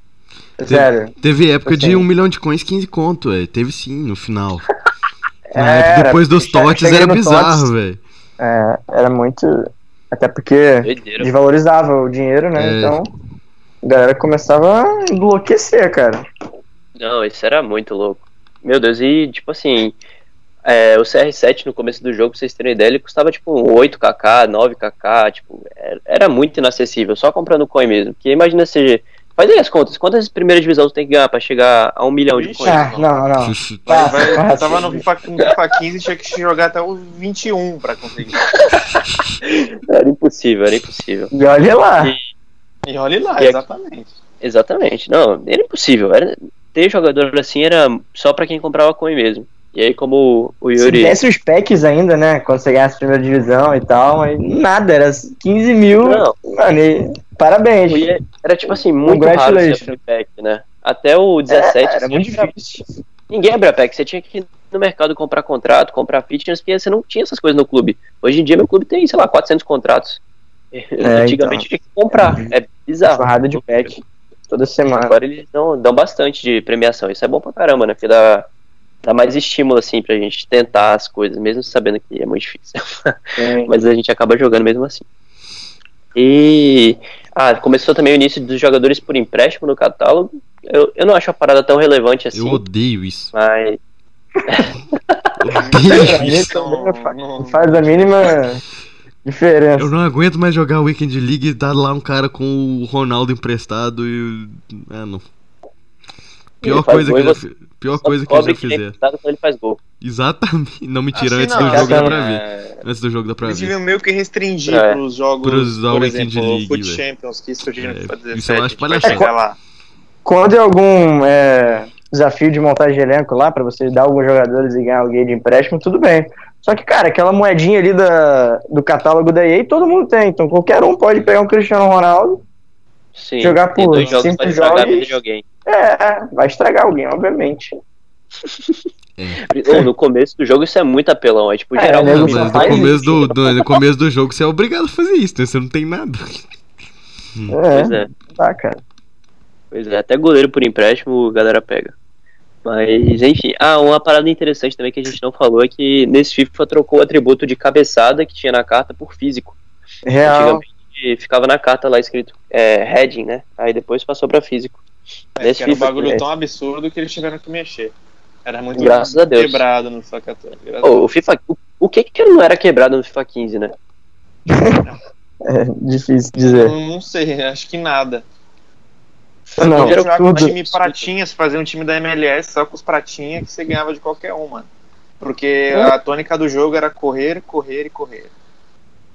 sério. Teve época de Assim. 1 milhão de coins, 15 conto, velho. Teve sim, no final. <laughs> Era, época, depois dos totes era bizarro, velho. É, era muito... Até porque Doideira. desvalorizava o dinheiro, né? É. Então, a galera começava a enlouquecer, cara. Não, isso era muito louco. Meu Deus, e tipo assim, é, o CR7 no começo do jogo, pra vocês terem ideia, ele custava tipo 8kk, 9kk, tipo, era, era muito inacessível, só comprando coin mesmo. Porque imagina se. Faz aí as contas, quantas primeiras divisões você tem que ganhar pra chegar a um milhão de Vixe. coins? Ah, não, não. Vai, vai, tava no FIFA, no FIFA 15 e tinha que jogar até o 21 pra conseguir. <laughs> Era impossível, era impossível. E olha lá. E olhe lá, E exatamente. Exatamente, não, era impossível. Era, ter jogador assim era só pra quem comprava coin mesmo. E aí, como o Se Yuri. desse os packs ainda, né? Quando você ganhasse a primeira divisão e tal, mas nada, era 15 mil. Não. Mano, e parabéns. Era tipo assim, muito raro abrir pack, né? Até o 17. É, era assim, muito era- difícil. Ninguém abria pack, você tinha que ir no mercado comprar contrato, comprar fitness, porque você não tinha essas coisas no clube. Hoje em dia, meu clube tem, sei lá, 400 contratos. <laughs> Antigamente tinha que comprar. É bizarro. Porrada de pack toda semana. Agora eles dão, dão bastante de premiação. Isso é bom pra caramba, né? Porque dá, dá mais estímulo, assim, pra gente tentar as coisas, mesmo sabendo que é muito difícil. É. <laughs> Mas a gente acaba jogando mesmo assim. E. Ah, começou também o início dos jogadores por empréstimo no catálogo. Eu, eu não acho a parada tão relevante assim, Eu odeio isso. mas. Odeio isso. Não fa- Não- não faz a mínima diferença. Eu não aguento mais jogar Weekend League e dar lá um cara com o Ronaldo emprestado e. Ah, não. Pior coisa que já você fi- Pior Só coisa que eu já ele é fizer. quando ele faz gol. Exatamente. Não me tira Assim antes não, do jogo dá essa pra é- ver. Antes do jogo dá pra Eles ver. deviam meio que restringir É. pros jogos, Pros da por exemplo, League, Foot. Champions, que surgiram É, no FIFA isso eu 17, acho palhaçada. Quando é algum é, desafio de montagem de elenco lá, pra você dar alguns jogadores e ganhar alguém de empréstimo, tudo bem. Só que, cara, aquela moedinha ali da, do catálogo da EA, todo mundo tem. Então qualquer um pode pegar um Cristiano Ronaldo. Sim, Jogar por dois jogos cinco jogos. de alguém. É, vai estragar alguém, obviamente. Ou no começo do jogo isso é muito apelão. É tipo, É, geral. Não, mas no faz começo do, do- no começo do jogo você é obrigado a fazer isso, né? Você não tem nada. Pois É, é. tá, cara. Pois é, até goleiro por empréstimo a galera pega. Mas, enfim. Ah, uma parada interessante também que a gente não falou é que nesse FIFA trocou o atributo de cabeçada que tinha na carta por físico. Real. Antigamente ficava na carta lá escrito é, heading, né? Aí depois passou pra físico. É, Nesse que era um bagulho é. tão absurdo que eles tiveram que mexer. Era muito Graças a Deus. quebrado no FIFA 14. graças Ô, o FIFA. O, o que que não era quebrado no FIFA 15, né? <laughs> É difícil dizer. Não, não sei, acho que nada. Não, Podia jogar com um tudo. time pratinhas, fazer um time da MLS só com os pratinhas que você ganhava de qualquer um, mano. Porque a tônica do jogo era correr, correr e correr.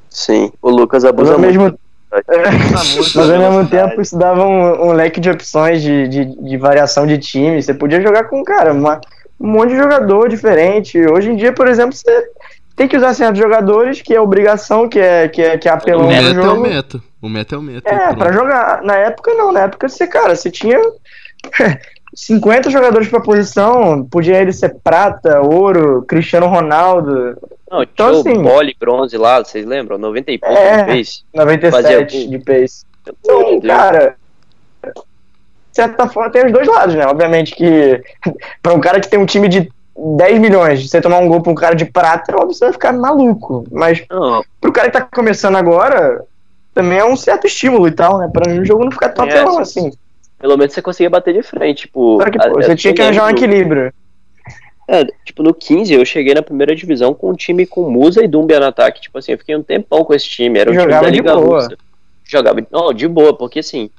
Sim, o Lucas Mas abusa mesmo, muito mas ao mesmo tempo isso dava um, um leque de opções de, de, de variação de time. Você podia jogar com, cara, uma- um monte de jogador diferente. Hoje em dia, por exemplo, você tem que usar certos jogadores, que é obrigação, que é, que é, que é O apelão no meta é o meta. O meta é o meta. É, pronto. pra jogar. Na época não, na época você, cara, você tinha <laughs> 50 jogadores pra posição, podia ele ser prata, ouro, Cristiano Ronaldo, Não, Então, tinha assim- bronze lá, vocês lembram? 90 e pouco É. de vez. 97 Fazia de pace. Então, cara, de certa forma tem os dois lados, né? Obviamente que <laughs> pra um cara que tem um time de 10 milhões, você tomar um gol pra um cara de prata, óbvio, você vai ficar maluco. Mas Não, pro cara que tá começando agora, também é um certo estímulo e tal, né? Pra o jogo não ficar tão É, apelão sim. assim. pelo menos você conseguia bater de frente, tipo... Que, a- pô, você tinha que arranjar um equilíbrio. É, tipo, no 15 eu cheguei na primeira divisão com um time com Musa e Dumbia no ataque. Tipo assim, eu fiquei um tempão com esse time. Era um time Jogava da de Liga boa. Russa. Jogava não, de boa, porque assim,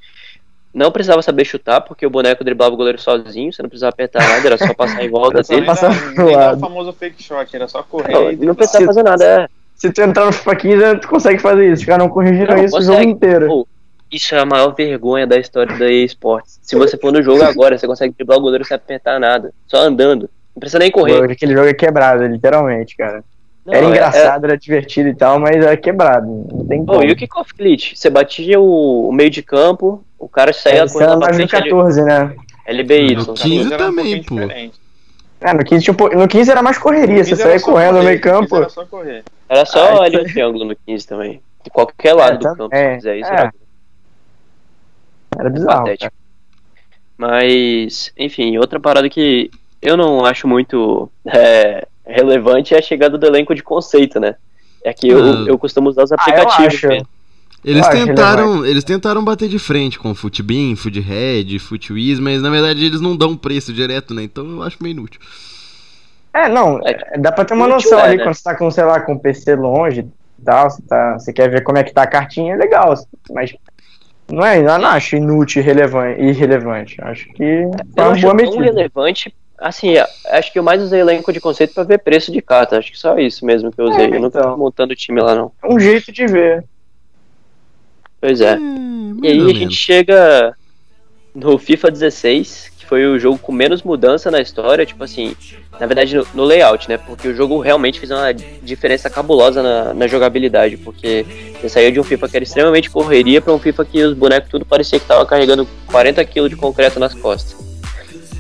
não precisava saber chutar, porque o boneco driblava o goleiro sozinho, você não precisava apertar nada, era só passar em volta Era dele. Pro nem lado. o famoso fake shot, era só correr. Não, e não precisava fazer nada, é. Se tu entrar no FIFA 15, tu consegue fazer isso. Os caras não corrigiram isso o consegue. jogo inteiro. Pô, Isso é a maior vergonha da história da EA Sports. Se você for no jogo agora, você consegue driblar o goleiro sem apertar nada, só andando. Não precisa nem correr. Pô, Aquele jogo é quebrado, literalmente, cara. Não, era é- engraçado, era divertido e tal, mas era quebrado. Não tem Pô, como. e o kickoff glitch? Você batia o, o meio de campo, o cara saía É, correndo pra mais no frente. ele- 14, né? LBY. No tá 15 era um também, pouquinho pô. diferente. É, no 15, tinha um po- no 15 era mais correria, você 15 saía correndo no correr, meio 15 campo. Era só correr. Era só Ah, ali isso no triângulo no 15 também. De qualquer lado É, do tam- campo, é, se quiser isso. é. Era Era bizarro. Mas, enfim, outra parada que eu não acho muito é, relevante é a chegada do elenco de conceito, né? É que eu, Ah. eu costumo usar os Ah, eu aplicativos. acho. mesmo. Eles tentaram, eles tentaram bater de frente com Footbin, Foodhead, Footwiz, mas na verdade eles não dão preço direto, né? Então eu acho meio inútil. É, não, É, é, dá pra ter uma noção é, ali né? quando você tá com, sei lá, com o PC longe e tal, você, tá, você quer ver como é que tá a cartinha, é legal, mas não é, eu não acho inútil e relevante, irrelevante. Acho que foi uma acho boa tão medida. relevante. Assim, acho que eu mais usei elenco de conceito pra ver preço de carta. Acho que só isso mesmo que eu usei. É, eu nunca então. fui montando time lá, não. É um jeito de ver. Pois é. Hum, E aí a gente chega no FIFA 16, que foi o jogo com menos mudança na história, tipo assim, na verdade no, no layout, né? Porque o jogo realmente fez uma diferença cabulosa na, na jogabilidade, porque você saiu de um FIFA que era extremamente correria pra um FIFA que os bonecos tudo parecia que tava carregando 40 kg de concreto nas costas.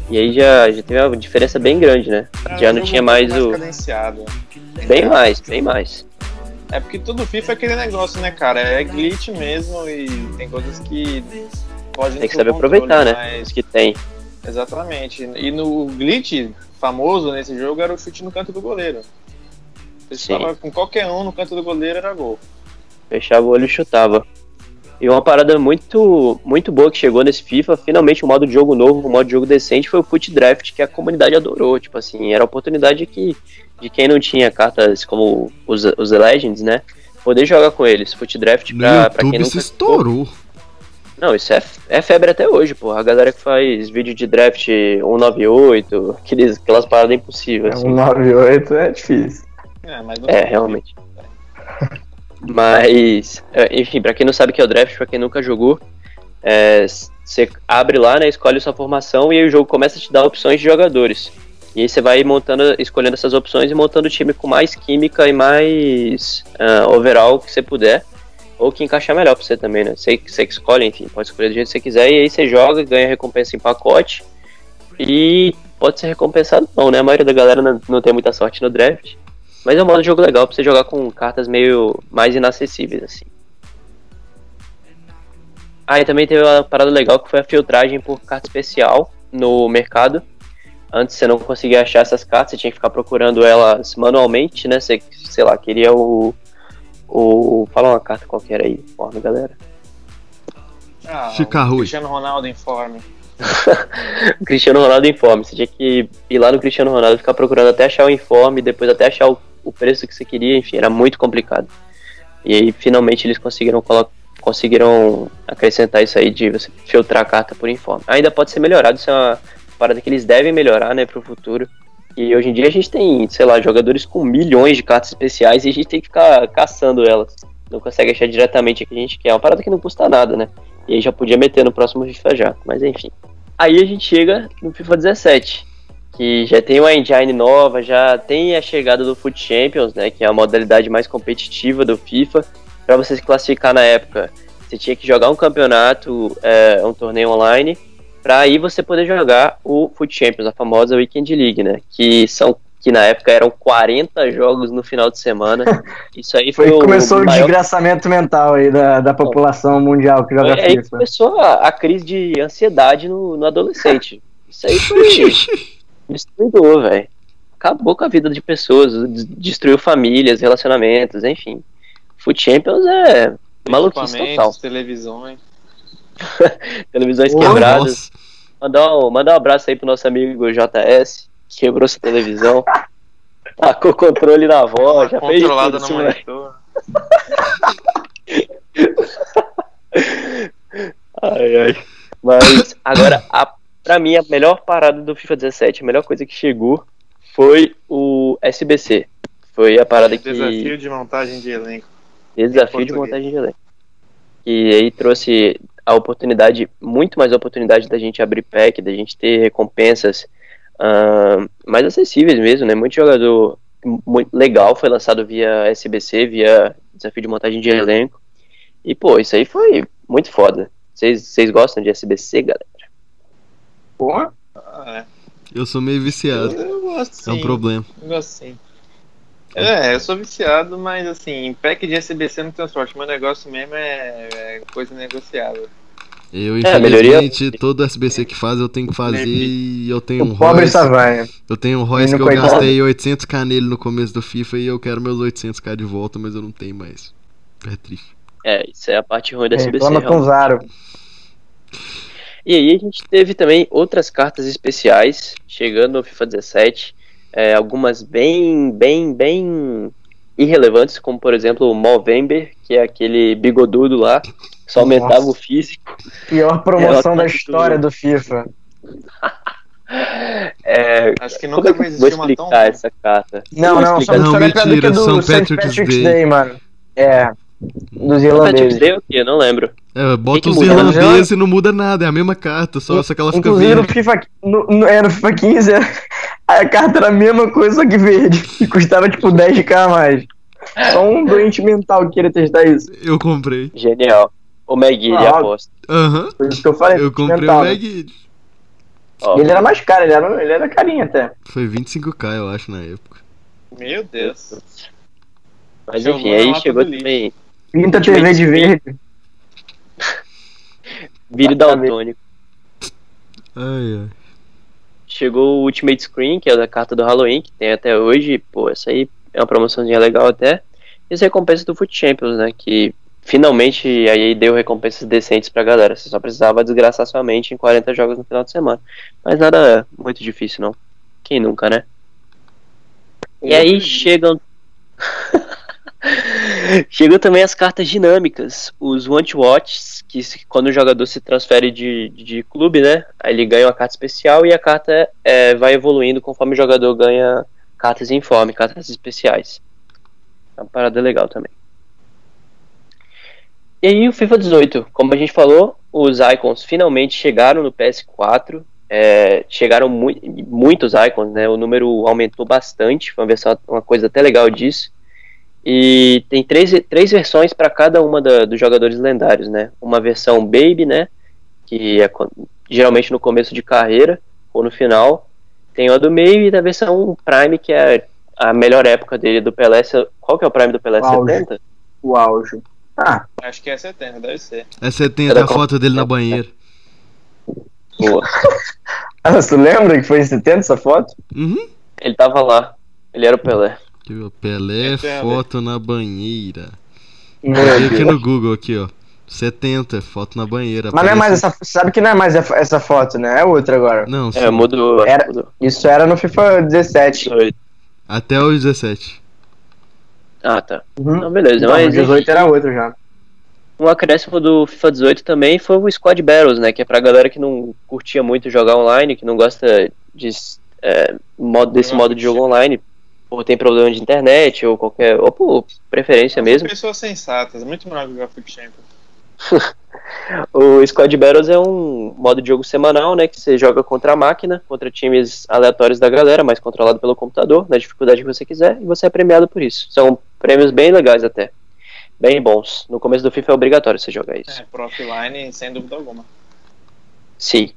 E aí já, já teve uma diferença bem grande, né? Já não um tinha mais pouco o. cadenciado. Bem mais, bem mais. É porque todo FIFA é aquele negócio, né, cara? É glitch mesmo e tem coisas que podem Tem que saber aproveitar, né? Mas... Os que tem. Exatamente. E no glitch famoso nesse jogo era o chute no canto do goleiro. Você estava com qualquer um no canto do goleiro era gol. Fechava o olho e chutava. E uma parada muito, muito boa que chegou nesse FIFA, finalmente um modo de jogo novo, um modo de jogo decente, foi o Foot Draft, que a comunidade adorou. Tipo assim, era a oportunidade que, de quem não tinha cartas como os, os Legends, né? Poder jogar com eles. Foot Draft No pra, pra quem YouTube nunca. se estourou. Não, isso é, é febre até hoje, pô. A galera que faz vídeo de draft 198, aqueles, aquelas paradas impossíveis. É assim. um 98 é difícil. É, mas não É, realmente. <laughs> Mas, é, enfim, pra quem não sabe o que é o draft, pra quem nunca jogou, é, você abre lá, né, escolhe sua formação e aí o jogo começa a te dar opções de jogadores. E aí você vai montando, escolhendo essas opções e montando o time com mais química e mais ah, overall que você puder. Ou que encaixar melhor pra você também, né? Você, você que escolhe, enfim, pode escolher do jeito que você quiser. E aí você joga, ganha recompensa em pacote. E pode ser recompensado não, né? A maioria da galera não, não tem muita sorte no draft. Mas é um modo de jogo legal pra você jogar com cartas meio mais inacessíveis, assim. Ah, e também teve uma parada legal que foi a filtragem por carta especial no mercado. Antes você não conseguia achar essas cartas, você tinha que ficar procurando elas manualmente, né? Você, sei lá, queria o. o fala uma carta qualquer aí, informe, galera. Ah, ruim. Cristiano Ronaldo informe. <laughs> Cristiano Ronaldo informe. Você tinha que ir lá no Cristiano Ronaldo ficar procurando até achar o informe, depois até achar o, o preço que você queria, enfim, era muito complicado. E aí finalmente eles conseguiram colo- conseguiram acrescentar isso aí de você filtrar a carta por informe. Ainda pode ser melhorado, isso é uma parada que eles devem melhorar, né, pro futuro. E hoje em dia a gente tem, sei lá, jogadores com milhões de cartas especiais e a gente tem que ficar caçando elas. Não consegue achar diretamente o que a gente quer. É uma parada que não custa nada, né? E aí já podia meter no próximo FIFA já, mas enfim. Aí a gente chega no FIFA 17, que já tem uma engine nova, já tem a chegada do Foot Champions, né, que é a modalidade mais competitiva do FIFA. Para você se classificar na época, você tinha que jogar um campeonato, é, um torneio online, para aí você poder jogar o Foot Champions, a famosa Weekend League, né, que são que na época eram 40 jogos no final de semana. <laughs> Isso aí foi, Foi começou o maior desgraçamento mental aí da, da população mundial que joga aí que FIFA. começou a, a crise de ansiedade no, no adolescente. <laughs> Isso aí foi <laughs> destruidor, velho. Acabou com a vida de pessoas, des- destruiu famílias, relacionamentos, enfim. Foot Champions é maluquice total. Televisões. <laughs> Televisões quebradas. Nossa. Mandar um, mandar um abraço aí pro nosso amigo JS, que quebrou sua televisão. <laughs> Tacou o controle na avó, já fez Controlada tudo, no monitor. <laughs> Ai, ai. Mas agora, a, pra mim, a melhor parada do FIFA 17, a melhor coisa que chegou foi o SBC. Foi a parada que. Desafio de montagem de elenco. Desafio de montagem de elenco. E aí trouxe a oportunidade, muito mais oportunidade da gente abrir pack, da gente ter recompensas ahn, mais acessíveis mesmo, né? Muito jogador muito legal foi lançado via SBC, via desafio de montagem de elenco. E pô, isso aí foi muito foda. Vocês gostam de SBC, galera? Pô, Ah, é. Eu sou meio viciado. Eu gosto sim. É um problema. Eu gosto sim. É, eu sou viciado, mas assim, pack de SBC não tenho sorte. Meu negócio mesmo é, é coisa negociável. Eu, É, infelizmente, todo SBC que faz eu tenho que fazer e eu tenho um o pobre Royce. Savanha. Eu tenho um Royce que eu coitado. gastei 800k nele no começo do FIFA e eu quero meus 800k de volta, mas eu não tenho mais. É triste. É, isso é a parte ruim da SBC. Reclama com realmente. E aí a gente teve também outras cartas especiais chegando no FIFA 17, é, algumas bem, bem, bem irrelevantes, como por exemplo o Movember, que é aquele bigodudo lá, que só aumentava Nossa. o físico. Pior promoção É, da história tudo. do FIFA. <laughs> É, Acho que nunca é vai vou existir uma tão essa carta? Não, não, só Não, que mentira, a do São St. Patrick's Patrick's Day. Day, mano. É. Dos Esse? Patrick's irlandeses. Day é o quê? Eu não lembro. É, bota que os muda? irlandeses e não muda nada, é a mesma carta, só, só que ela fica Inclusive no verde. FIFA, no, no, é, no FIFA 15 <laughs> a carta era a mesma coisa, só que verde. E custava tipo 10k a mais. Só um doente mental que queria testar isso. Eu comprei. Genial. O McGee, Ah, aposta. Aham. Foi isso que eu falei. Eu comprei mental, o né? Mag. Ó, Ele era mais caro, ele era, ele era carinho até. Foi 25k, eu acho, na época. Meu Deus. Mas enfim, aí lata chegou do lixo. Pinta TV de verde. <laughs> Vire Daltônico. Ai, ai. Chegou o Ultimate Screen, que é da carta do Halloween, que tem até hoje. Pô, essa aí é uma promoçãozinha legal até. E as recompensas do Foot Champions, né? Que finalmente aí deu recompensas decentes pra galera. Você só precisava desgraçar sua mente em 40 jogos no final de semana. Mas nada muito difícil, não. Quem nunca, né? E aí chegam. <laughs> Chegam também as cartas dinâmicas, os Want Watches, que quando o jogador se transfere de, de, de clube, né? Aí ele ganha uma carta especial e a carta é, vai evoluindo conforme o jogador ganha cartas em forma, cartas especiais. É uma parada legal também. E aí o FIFA 18, como a gente falou, os icons finalmente chegaram no PS4. é, chegaram mu muitos icons, né? O número aumentou bastante, foi uma, versão, uma coisa até legal disso. E tem três, três versões para cada uma da- dos jogadores lendários, né? Uma versão Baby, né? Que é geralmente no começo de carreira ou no final. Tem a do meio e da versão Prime, que é a melhor época dele do Pelé. Qual que é o Prime do Pelé? O auge. 70? O auge. Ah, Acho que é 70, deve ser. É 70 Era a foto dele na banheira. Boa. <laughs> ah, você lembra que foi em 70 essa foto? Uhum. Ele tava lá. Ele era o Pelé. Aqui, ó, Pelé, Entendo. foto na banheira. Olha aqui no Google, aqui, ó. 70, foto na banheira. Mas não é mais essa. Sabe que não é mais essa foto, né? É outra agora. Não, sim. É, mudou. Era- mudou. Isso era no FIFA 17. 18. Até os 17. Ah, tá. Uhum. Não, beleza. Não, mas o 18 era outro já. Um acréscimo do FIFA 18 também foi o Squad Battles, né? Que é pra galera que não curtia muito jogar online, que não gosta de, é, modo, desse modo de jogo online, ou tem problema de internet, ou qualquer. ou por preferência mesmo. Pessoas sensatas, muito melhor jogar Foot Champions. <laughs> O Squad Battles é um modo de jogo semanal, né? Que você joga contra a máquina, contra times aleatórios da galera, mas controlado pelo computador, na dificuldade que você quiser, e você é premiado por isso. São prêmios bem legais até. Bem bons. No começo do FIFA é obrigatório você jogar isso. É, pro offline, sem dúvida alguma. Sim.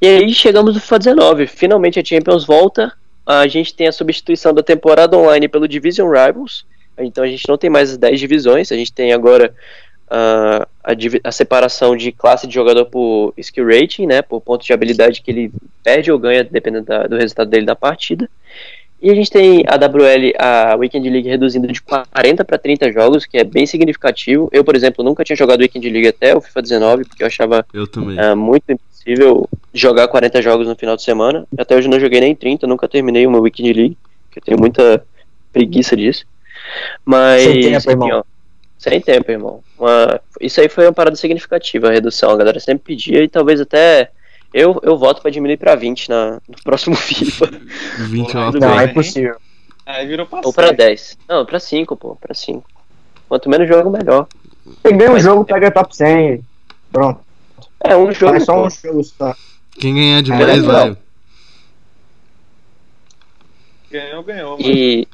E aí chegamos no FIFA 19. Finalmente a Champions volta. A gente tem a substituição da temporada online pelo Division Rivals. Então a gente não tem mais as 10 divisões. A gente tem agora ah, a, a separação de classe de jogador por skill rating, né? Por pontos de habilidade que ele perde ou ganha, dependendo da- do resultado dele da partida. E a gente tem a WL, a Weekend League, reduzindo de 40 para 30 jogos, que é bem significativo. Eu, por exemplo, nunca tinha jogado Weekend League até o FIFA 19, porque eu achava Eu também. é muito impossível jogar 40 jogos no final de semana. Até hoje eu não joguei nem 30, nunca terminei uma Weekend League, que eu tenho muita preguiça disso. Mas. Sem tempo, enfim, irmão. ó, sem tempo, irmão. Uma- isso aí foi uma parada significativa, a redução. A galera sempre pedia e talvez até. Eu, eu voto pra diminuir pra 20 na, no próximo <laughs> FIFA. 20 Porra, ó. tudo Não, bem. é impossível. Aí virou passeio. ou pra 10. Não, pra 5, pô, pra 5. Quanto menos jogo, melhor. Você ganha um jogo, pega top 100. Pronto. É, um jogo. Faz só pô. um jogo só. Quem ganhar É, demais não. vai. Ganhou, ganhou. mano.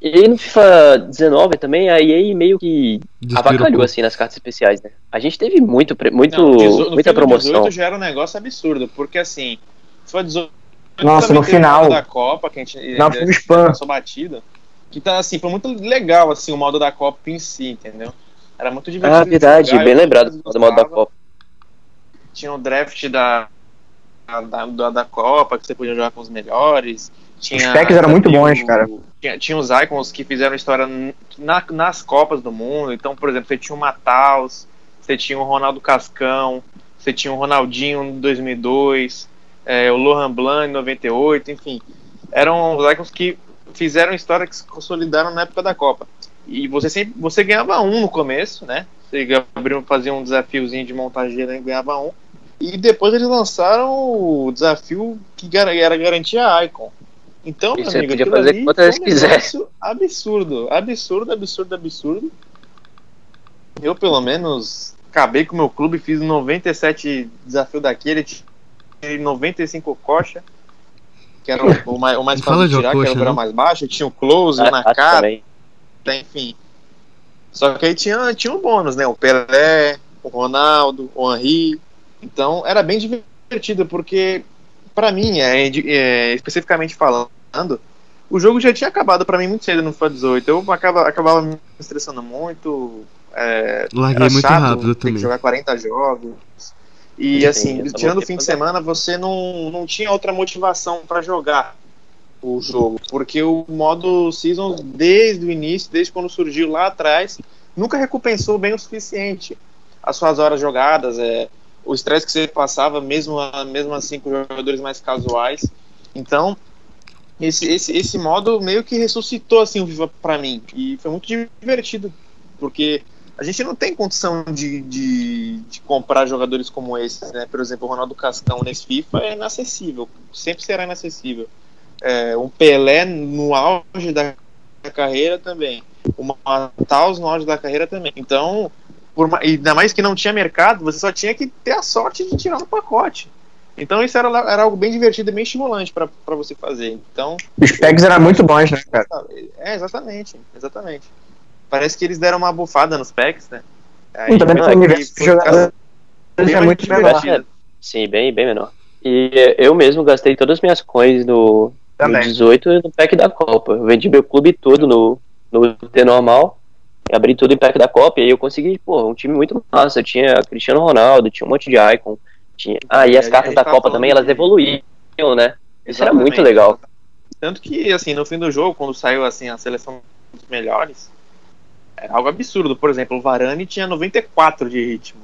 E. Aí no FIFA 19 também, a EA meio que Despirocou. avacalhou assim nas cartas especiais, né? A gente teve muito, muito Não, 18 no muita FIFA promoção. 18 já era um negócio absurdo, porque assim, foi 18 Nossa, no final. modo da Copa, que a gente Não, foi um spam. passou batida. Que tá assim, foi muito legal assim o modo da Copa em si, entendeu? Era muito divertido. Ah, de verdade, jogar, bem lembrado do modo da. Copa. Tinha o draft da, da, da, da Copa, que você podia jogar com os melhores. Tinha, Os packs eram muito bons, o- cara. Tinha, os icons que fizeram história na- nas Copas do Mundo. Então, por exemplo, você tinha o Mataus, você tinha o Ronaldo Cascão, você tinha o Ronaldinho em 2002, é, o Lohan Blanc em 98, enfim. Eram os icons que fizeram história que se consolidaram na época da Copa. E você sempre você ganhava um no começo, né? Você abriu, fazia um desafiozinho de montageira e ganhava um. E depois eles lançaram o desafio que era garantir a Icon. Então, E meu você amigo, podia fazer ali quantas um quiser. negócio Absurdo, absurdo, absurdo, absurdo. Eu, pelo menos, acabei com o meu clube, fiz 97 desafio daquele, tirei 95 coxa, que era o, o <laughs> mais, o mais fácil de tirar, que coxa, era o grau mais baixo, tinha o close, o Ah, Nakata, também. enfim. Só que aí tinha, tinha um bônus, né? O Pelé, o Ronaldo, o Henry. Então era bem divertido, porque pra mim, é, é, especificamente falando, o jogo já tinha acabado pra mim muito cedo no FIFA 18. Eu acaba, acabava me estressando muito. É, Larguei era muito chato rápido ter também. que jogar 40 jogos. E Sim, assim, tirando o fim de semana, você não, não tinha outra motivação pra jogar o jogo, porque o modo Season, desde o início, desde quando surgiu lá atrás, nunca recompensou bem o suficiente as suas horas jogadas, é, o estresse que você passava, mesmo, mesmo assim com jogadores mais casuais. Então, esse, esse, esse modo meio que ressuscitou assim, o Viva pra mim, e foi muito divertido, porque a gente não tem condição de, de, de comprar jogadores como esses, né? Por exemplo, o Ronaldo Cascão nesse FIFA é inacessível, sempre será inacessível. É, um Pelé no auge da carreira também, o Mataus no auge da carreira também. Então, por ainda mais que não tinha mercado, você só tinha que ter a sorte de tirar no pacote. Então isso era, era algo bem divertido e bem estimulante para você fazer. Então, Os packs eram muito bons, né, cara? é, exatamente, exatamente. Parece que eles deram uma bufada nos packs, né? Aí, E também o universo de jogadores é muito menor. divertido. Sim, bem, bem menor. E eu mesmo gastei todas as minhas coins no, no Também. 18 e no pack da Copa. Eu vendi meu clube todo no, no T normal, abri tudo em pack da Copa e aí eu consegui, pô, um time muito massa. Eu tinha Cristiano Ronaldo, tinha um monte de icon. Tinha... Ah, e as cartas da tava Copa também, elas evoluíam, né? Isso era muito legal. Tanto que, assim, no fim do jogo, quando saiu assim a seleção dos melhores, era algo absurdo. Por exemplo, o Varane tinha 94 de ritmo.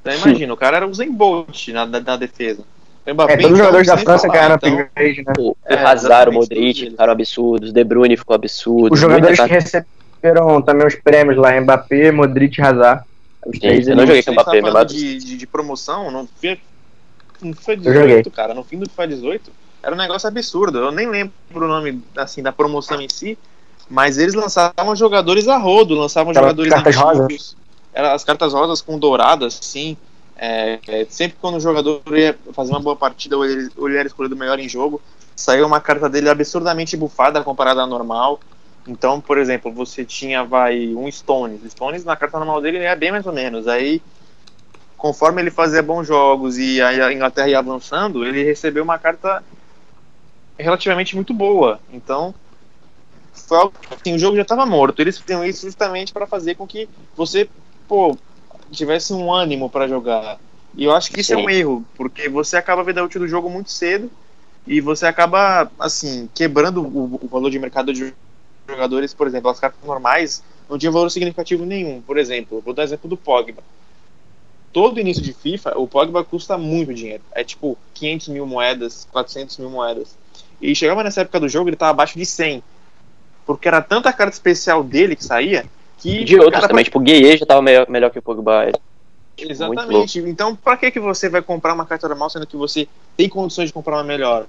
Então imagina, o cara era o Zen Bolt na, na, na defesa. O Mbappé, É, todos os então, jogadores da França falar, ganharam então, upgrade, né? O, o É, Hazard, o Modric ficaram absurdos, o De Bruyne ficou absurdo. Os jogadores que receberam também os prêmios lá, Mbappé, Modric e Hazard. Os Sim, três eu não joguei com o tá Mbappé, mas- de, de, de promoção, não foi, não foi Eu joguei. 18, cara. No fim do FIFA 18, era um negócio absurdo. Eu nem lembro o nome assim, da promoção em si, mas eles lançavam jogadores a rodo, lançavam jogadores cartas antigos. Era as cartas rosas com douradas, sim. É, é, sempre quando o jogador ia fazer uma boa partida ou ele, ou ele era escolhido melhor em jogo, saiu uma carta dele absurdamente bufada comparada à normal. Então, por exemplo, você tinha vai um Stones. Stones na carta normal dele é bem mais ou menos. Aí, conforme ele fazia bons jogos e a Inglaterra ia avançando, ele recebeu uma carta relativamente muito boa. Então, foi algo assim, o jogo já estava morto. Eles fizeram isso justamente para fazer com que você, pô, tivesse um ânimo para jogar. E eu acho que isso é Sim. um erro, porque você acaba a vida útil do jogo muito cedo e você acaba, assim, quebrando o, o valor de mercado de jogadores, por exemplo, as cartas normais não tinham valor significativo nenhum. Por exemplo, vou dar exemplo do Pogba. Todo início de FIFA, o Pogba custa muito dinheiro. É tipo 500 mil moedas, 400 mil moedas. E chegava nessa época do jogo, ele tava abaixo de 100. Porque era tanta carta especial dele que saía que. De outros cara, também, tipo, o Gueye já tava melhor, melhor que o Pogba. é, tipo. Exatamente. Então, pra que, que você vai comprar uma carta normal sendo que você tem condições de comprar uma melhor?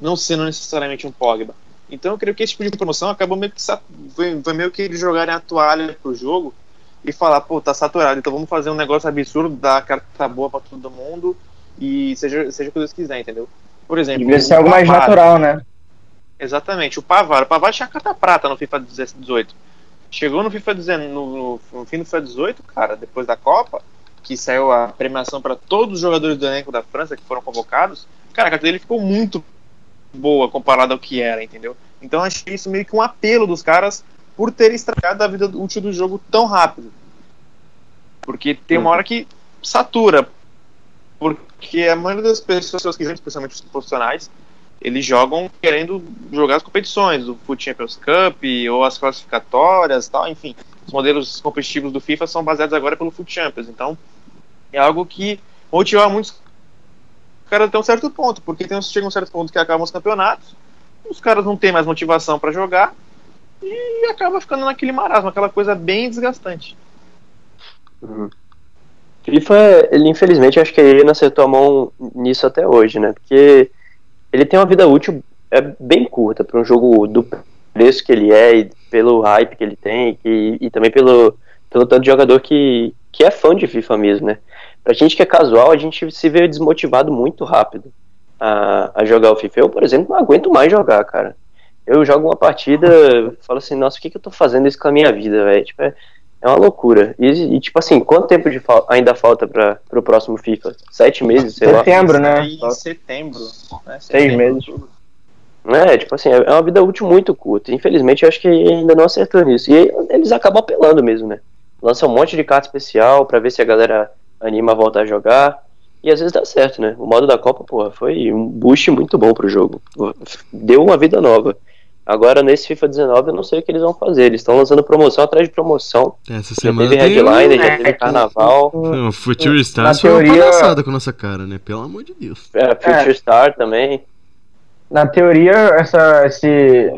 Não sendo necessariamente um Pogba. Então, eu creio que esse tipo de promoção acabou meio que. Foi, foi meio que eles jogarem a toalha pro jogo e falar, pô, tá saturado, então vamos fazer um negócio absurdo, dar carta boa pra todo mundo e seja, seja o que Deus quiser, entendeu? Por exemplo. Devia ser o algo mais natural, né? Exatamente, o Pavar. O Pavar tinha carta prata no FIFA 18. Chegou no FIFA 19, no, no fim do FIFA 18, cara, depois da Copa, que saiu a premiação para todos os jogadores do elenco da França que foram convocados, cara, a carta dele ficou muito boa comparada ao que era, entendeu? Então achei isso meio que um apelo dos caras por ter estragado a vida útil do jogo tão rápido. Porque tem uma hora que satura. Porque a maioria das pessoas que especialmente os profissionais, eles jogam querendo jogar as competições, o Foot Champions Cup ou as classificatórias, tal, enfim. Os modelos competitivos do FIFA são baseados agora pelo Foot Champions. Então, é algo que motiva muitos caras até um certo ponto, porque tem, chega um certo ponto que acabam os campeonatos, os caras não têm mais motivação para jogar e acaba ficando naquele marasmo, aquela coisa bem desgastante. Uhum. FIFA, ele infelizmente acho que ele não acertou a mão nisso até hoje, né? Porque ele tem uma vida útil é bem curta para um jogo do preço que ele é e pelo hype que ele tem e, e também pelo, pelo tanto de jogador que, que é fã de FIFA mesmo, né? Pra gente que é casual, a gente se vê desmotivado muito rápido a, a jogar o FIFA. Eu, por exemplo, não aguento mais jogar, cara. Eu jogo uma partida, falo assim, nossa, o que, que eu tô fazendo isso com a minha vida, velho? Tipo, é, é uma loucura. E, e, tipo assim, quanto tempo de fa ainda falta para o próximo FIFA? Sete meses, sei setembro, lá. Né? Em setembro, né? Seis meses. É, tipo assim, é uma vida útil muito curta. Infelizmente, eu acho que ainda não acertou nisso. E eles acabam apelando mesmo, né? Lança um monte de carta especial para ver se a galera anima a voltar a jogar. E às vezes dá certo, né? O modo da Copa, porra, foi um boost muito bom pro jogo. Deu uma vida nova. Agora, nesse FIFA 19, eu não sei o que eles vão fazer. Eles estão lançando promoção atrás de promoção. Essa Já semana teve tem... headline, já É, teve carnaval. Não, o Future Na Stars foi uma teoria- palhaçada com a nossa cara, né? Pelo amor de Deus. É, Future Star também. Na teoria, essa, esse,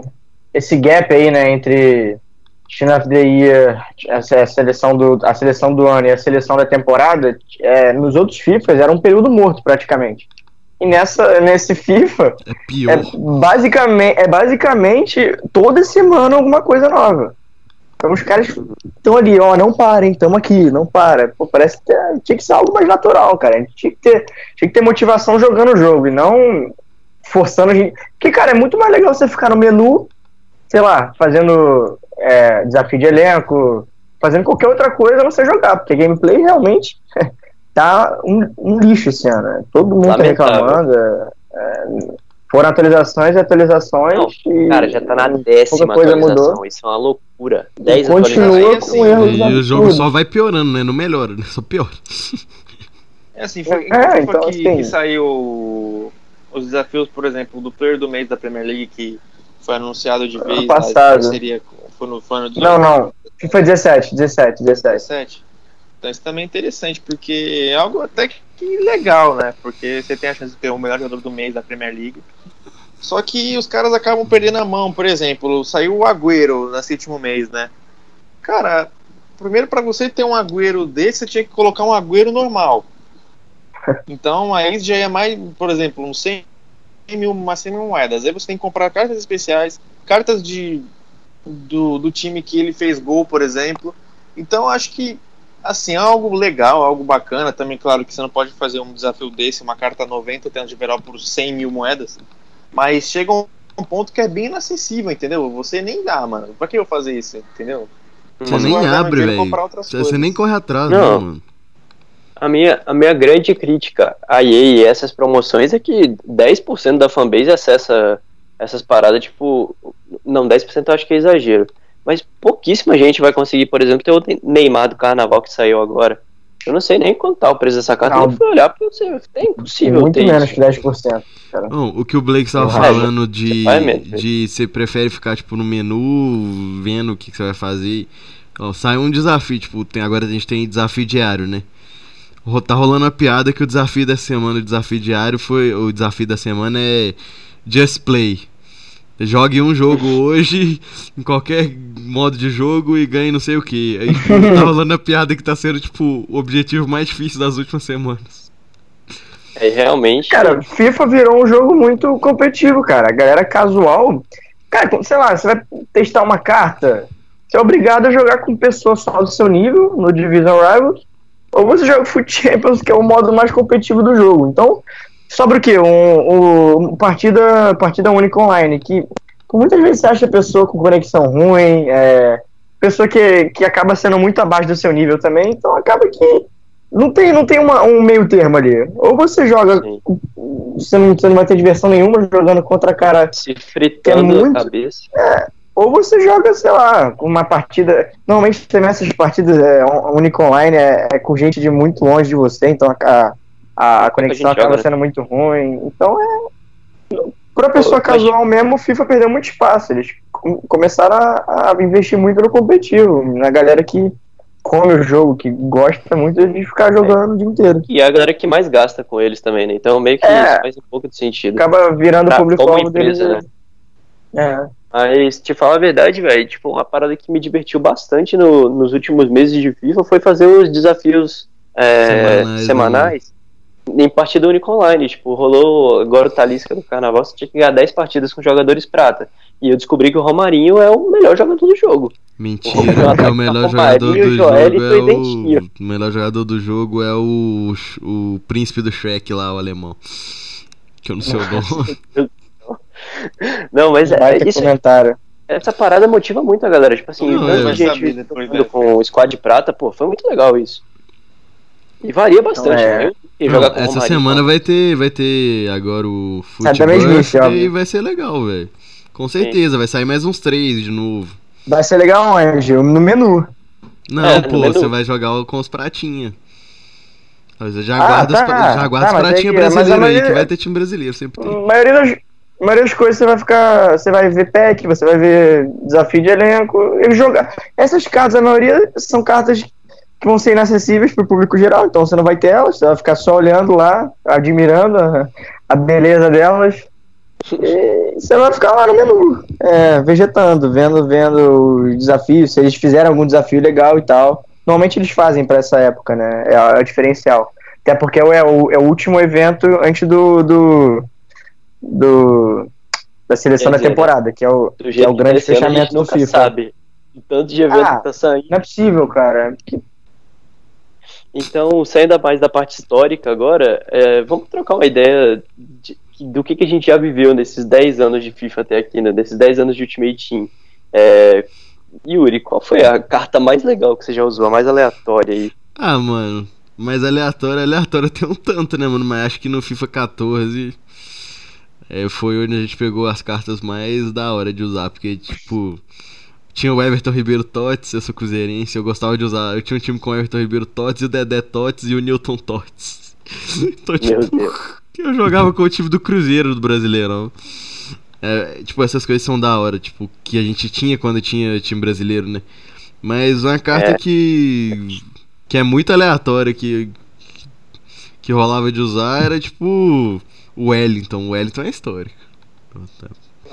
esse gap aí, né, entre Team of the Year, a, seleção do, a seleção do ano e a seleção da temporada, é, nos outros FIFAs era um período morto, praticamente. E nessa, nesse FIFA, É é pior. basicamente, é basicamente toda semana alguma coisa nova. Então os caras estão ali, ó, não parem, estamos aqui, não para. Pô, parece que é- tinha que ser algo mais natural, cara. A gente tinha que ter, tinha que ter motivação jogando o jogo e não forçando a gente. Porque, cara, é muito mais legal você ficar no menu, sei lá, fazendo é, desafio de elenco, fazendo qualquer outra coisa a não ser jogar, porque gameplay realmente <laughs> tá um, um lixo esse ano. né? Todo mundo tá reclamando. é, foram atualizações e atualizações. e Cara, já tá na décima coisa atualização. mudou. Isso é uma loucura. Dez continua atualizações. com erros E o jogo só vai piorando, né? Não melhora, né? Só piora. É assim, foi, É, foi então, que, assim- que saiu os desafios, por exemplo, do player do mês da Premier League, que foi anunciado de Ano vez passado. parceria com, foi no, foi no Não, não. FIFA 17, 17, 17. 17. Então isso também é interessante, porque é algo até que legal, né? Porque você tem a chance de ter o melhor jogador do mês da Premier League. Só que os caras acabam perdendo a mão, por exemplo, saiu o Agüero nesse último mês, né? Cara, primeiro pra você ter um Agüero desse, você tinha que colocar um Agüero normal. <laughs> Então aí já é mais, por exemplo, uns 100 mil, umas 100 mil moedas. Aí você tem que comprar cartas especiais, cartas de do, do time que ele fez gol, por exemplo. Então acho que assim, é algo legal, algo bacana. Também, claro que você não pode fazer um desafio desse, uma carta 90 tendo de geral por 100 mil moedas. Mas chega um um ponto que é bem inacessível, entendeu? Você nem dá, mano. Pra que eu fazer isso, entendeu? Você Posso nem abre, velho. comprar outras Você, coisas. você nem corre atrás, Não. não, mano. A minha, a minha grande crítica a EA e essas promoções é que 10% da fanbase acessa essas paradas, tipo. Não, 10% eu acho que é exagero. Mas pouquíssima gente vai conseguir, por exemplo, ter o Neymar do carnaval que saiu agora. Eu não sei nem quanto tá o preço dessa carta, Não. não fui olhar, porque eu sei, é impossível Muito ter menos isso. que 10%. Cara. Não, o que o Blake estava É, falando de, mesmo. de você prefere ficar tipo no menu, vendo o que, que você vai fazer. Ó, sai um desafio, tipo, tem, agora a gente tem desafio diário, né? Tá rolando uma piada que o desafio da semana, o desafio diário foi. O desafio da semana é Just Play. Jogue um jogo <laughs> hoje, em qualquer modo de jogo, e ganhe não sei o que. Aí <laughs> tá rolando a piada que tá sendo, tipo, o objetivo mais difícil das últimas semanas. É realmente. Cara, FIFA virou um jogo muito competitivo, cara. A galera casual. Cara, sei lá, você vai testar uma carta, você é obrigado a jogar com pessoas só do seu nível, no Division Rivals, ou você joga Foot <laughs> Champions, que é o modo mais competitivo do jogo. Então, sobra o quê? Um, um- partida, partida única online, que muitas vezes você acha pessoa com conexão ruim, é, pessoa que, que acaba sendo muito abaixo do seu nível também, então acaba que não tem, não tem uma, um meio termo ali. Ou você joga, você não, você não vai ter diversão nenhuma jogando contra cara Se fritando É muito- a cabeça. Ou você joga, sei lá, uma partida. Normalmente também essas partidas é, única online é, é com gente de muito longe de você, então a, a, a conexão acaba joga, né? sendo muito ruim. Então é. Pra pessoa casual mesmo, o FIFA perdeu muito espaço. Eles com- começaram a, a investir muito no competitivo, na galera que come o jogo, que gosta muito de ficar jogando o dia inteiro. E é a galera que mais gasta com eles também, né? Então meio que É. isso faz um pouco de sentido. Acaba virando o Pra- público-alvo como deles. empresa, É. Mas, te falar a verdade, velho, tipo, uma parada que me divertiu bastante no- nos últimos meses de FIFA foi fazer os desafios é, Semanais, semanais, em partida única online. Tipo, rolou agora o Talisca do Carnaval, você tinha que ganhar 10 partidas com jogadores prata. E eu descobri que o Romarinho é o melhor jogador do jogo. Mentira, O que o <laughs> melhor jogador do Joel jogo é o. Melhor jogador do jogo é o. O príncipe do Shrek lá, o alemão. Que eu não sei o nome. Não, mas é, isso, comentário. essa parada motiva muito a galera. Tipo assim, Não, é. de gente jogando dessa. com o squad de prata, pô, foi muito legal isso. E varia bastante, Não, é. né? Não, jogar com o essa semana vai ter, vai ter agora o É óbvio. e vai ser legal, velho. Com certeza, vai sair mais uns três de novo. Vai ser legal onde? No menu. Não, É, pô, menu. você vai jogar com os pratinha. Você já Ah, guarda, os, tá, pra- já guarda tá, os é a brasileiros aí, que vai ter time brasileiro, sempre tem. A maioria das, a maioria das coisas você vai ficar. Você vai ver pack, você vai ver desafio de elenco. Ele joga. Essas cartas, a maioria são cartas que vão ser inacessíveis para o público geral, então você não vai ter elas, você vai ficar só olhando lá, admirando a, a beleza delas. E você vai ficar lá no menu, é, vegetando, vendo, vendo os desafios, se eles fizeram algum desafio legal e tal. Normalmente eles fazem para essa época, né? É, é o diferencial. Até porque é o, é o último evento antes do, do, do- da seleção da temporada, que é o, que é o grande gente fechamento do FIFA. sabe. Tanto de evento Ah. tá saindo. Não é possível, cara. Que- Então, saindo mais da parte histórica agora, é, vamos trocar uma ideia de- do que, que a gente já viveu nesses 10 anos de FIFA até aqui, né? Nesses 10 anos de Ultimate Team. É, Yuri, qual foi a carta mais legal que você já usou, a mais aleatória aí? Ah, mano, mas aleatório, aleatório tem um tanto, né, mano? Mas acho que no FIFA 14 é, foi onde a gente pegou as cartas mais da hora de usar, porque, tipo, tinha o Everton Ribeiro Tots, eu sou cruzeirense, eu gostava de usar. Eu tinha um time com o Everton Ribeiro Tots, e o Dedé Tots e o Newton Tots. <laughs> então, Meu tipo, Deus. <laughs> eu jogava com o time do Cruzeiro do Brasileirão. É, tipo, essas coisas são da hora, tipo, que a gente tinha quando tinha time brasileiro, né? Mas uma carta É. que. que é muito aleatória, que. que rolava de usar era tipo. o Wellington. O Wellington é histórico.